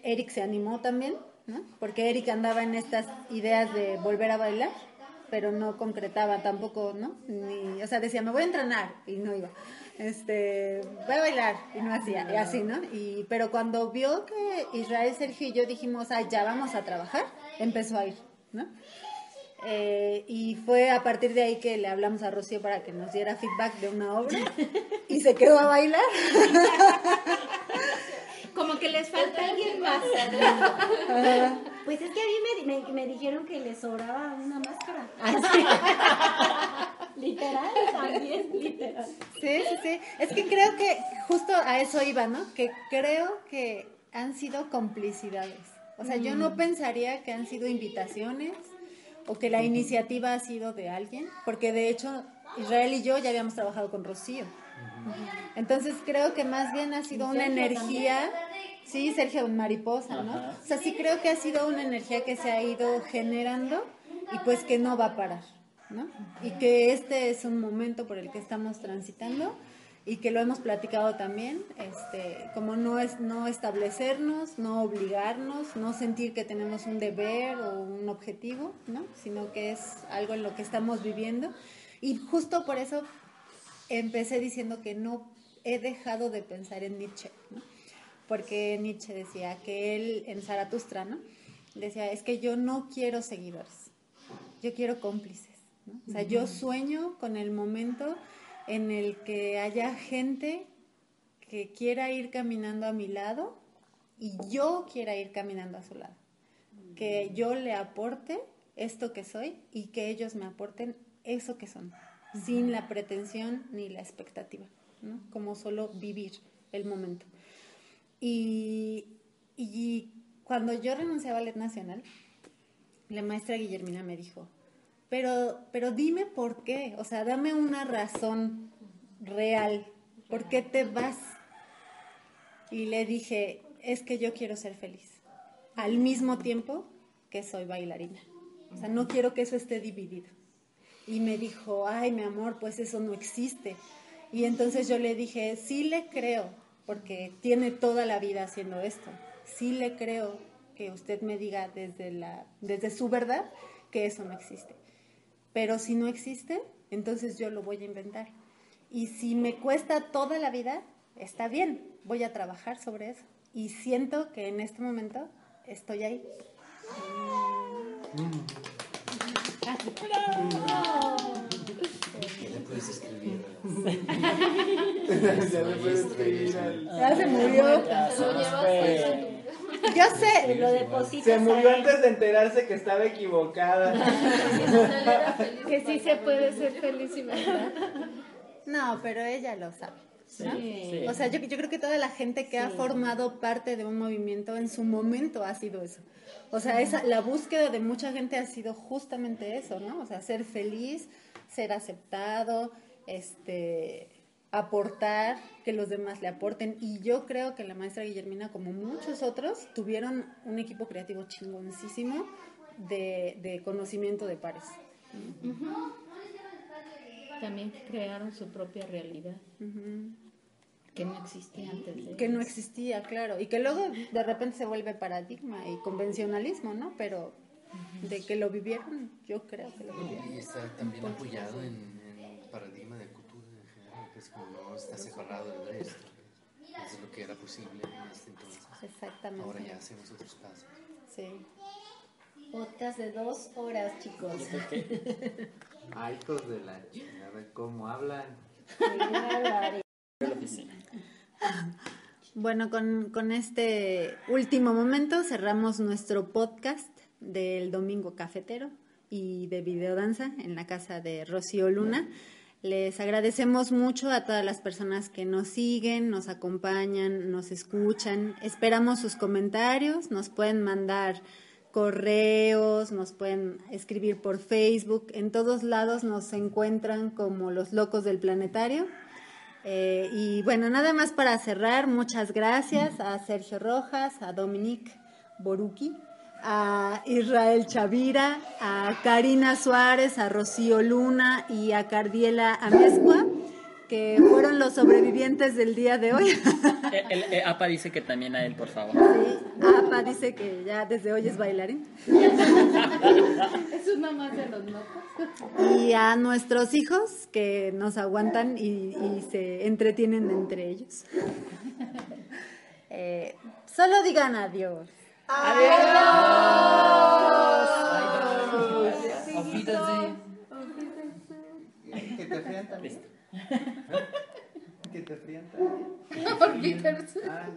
Eric se animó también, ¿no? Porque Eric andaba en estas ideas de volver a bailar, pero no concretaba tampoco, ¿no? Ni, o sea, decía, me voy a entrenar y no iba. Este, voy a bailar y no hacía, y así, ¿no? Y, pero cuando vio que Israel, Sergio y yo dijimos, ah, ya vamos a trabajar, empezó a ir, ¿no? Eh, y fue a partir de ahí que le hablamos a Rocío para que nos diera feedback de una obra y se quedó a bailar. Como que les falta alguien más. Pues es que a mí me, me- me dijeron que le sobraba una máscara. literal, también, literal. Sí, sí, sí. Es que creo que justo a eso iba, ¿no? Que creo que han sido complicidades. O sea, yo no pensaría que han sido invitaciones o que la iniciativa ha sido de alguien, porque de hecho Israel y yo ya habíamos trabajado con Rocío. Entonces creo que más bien ha sido una energía, sí, Sergio Mariposa, ¿no? Ajá. O sea, sí creo que ha sido una energía que se ha ido generando y pues que no va a parar, ¿no? Y que este es un momento por el que estamos transitando y que lo hemos platicado también, este, como no es no establecernos, no obligarnos, no sentir que tenemos un deber o un objetivo, ¿no? Sino que es algo en lo que estamos viviendo y justo por eso empecé diciendo que no he dejado de pensar en Nietzsche, ¿no? porque Nietzsche decía que él en Zaratustra, ¿no? Decía, es que yo no quiero seguidores, yo quiero cómplices. ¿No? O sea, yo sueño con el momento en el que haya gente que quiera ir caminando a mi lado y yo quiera ir caminando a su lado. Que yo le aporte esto que soy y que ellos me aporten eso que son, sin la pretensión ni la expectativa, ¿no? Como solo vivir el momento. Y, y cuando yo renuncié a Ballet Nacional, la maestra Guillermina me dijo, pero, pero dime por qué, o sea, dame una razón real, ¿por qué te vas? Y le dije, es que yo quiero ser feliz, al mismo tiempo que soy bailarina. O sea, no quiero que eso esté dividido. Y me dijo, ay, mi amor, pues eso no existe. Y entonces yo le dije, sí le creo, porque tiene toda la vida haciendo esto. Sí le creo que usted me diga desde, la, desde su verdad que eso no existe. Pero si no existe, entonces yo lo voy a inventar. Y si me cuesta toda la vida, está bien, voy a trabajar sobre eso. Y siento que en este momento estoy ahí. Ya le puedes escribir. ya me puedes escribir al- Ya se murió. Yo sé. Lo depositas Se murió ahí. antes de enterarse que estaba equivocada. Que sí se puede ser feliz y bailar. No, pero ella lo sabe. ¿no? sí. O sea, yo, yo creo que toda la gente que ha formado parte de un movimiento en su momento ha sido eso. O sea, esa, la búsqueda de mucha gente ha sido justamente eso, ¿no? O sea, ser feliz, ser aceptado, este, aportar, que los demás le aporten. Y yo creo que la maestra Guillermina, como muchos otros, tuvieron un equipo creativo chingoncísimo de, de conocimiento de pares. También crearon su propia realidad. Que no existía antes de que no existía, claro, y que luego de repente se vuelve paradigma y convencionalismo, ¿no? Pero de que lo vivieron, yo creo que lo vivieron. Y está también apoyado en, en el paradigma de cultura en general, que es como no está separado del resto. Eso es lo que era posible en este entonces. Exactamente. Ahora ya hacemos otros pasos. Sí. Podcast de dos horas, chicos. Ay, hijos de la chingada, ¿cómo hablan? Bueno, con, con este último momento cerramos nuestro podcast del domingo cafetero. y de videodanza en la casa de Rocío Luna. Les agradecemos mucho a todas las personas que nos siguen, nos acompañan, nos escuchan. Esperamos sus comentarios, nos pueden mandar correos, nos pueden escribir por Facebook. En todos lados nos encuentran como los locos del planetario. Eh, y bueno, nada más para cerrar, muchas gracias a Sergio Rojas, a Dominique Boruki, a Israel Chavira, a Karina Suárez, a Rocío Luna y a Cardiela Amezcua, que fueron los sobrevivientes del día de hoy. El, APA dice que también a él, por favor. Sí, Apa dice que ya desde hoy es bailarín. Es una más de los locos. Y a nuestros hijos que nos aguantan y, y se entretienen entre ellos. Eh, solo digan adiós. Que te frían también. Que te frían también. Ah,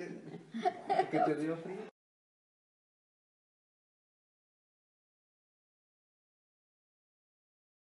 que te dio frío.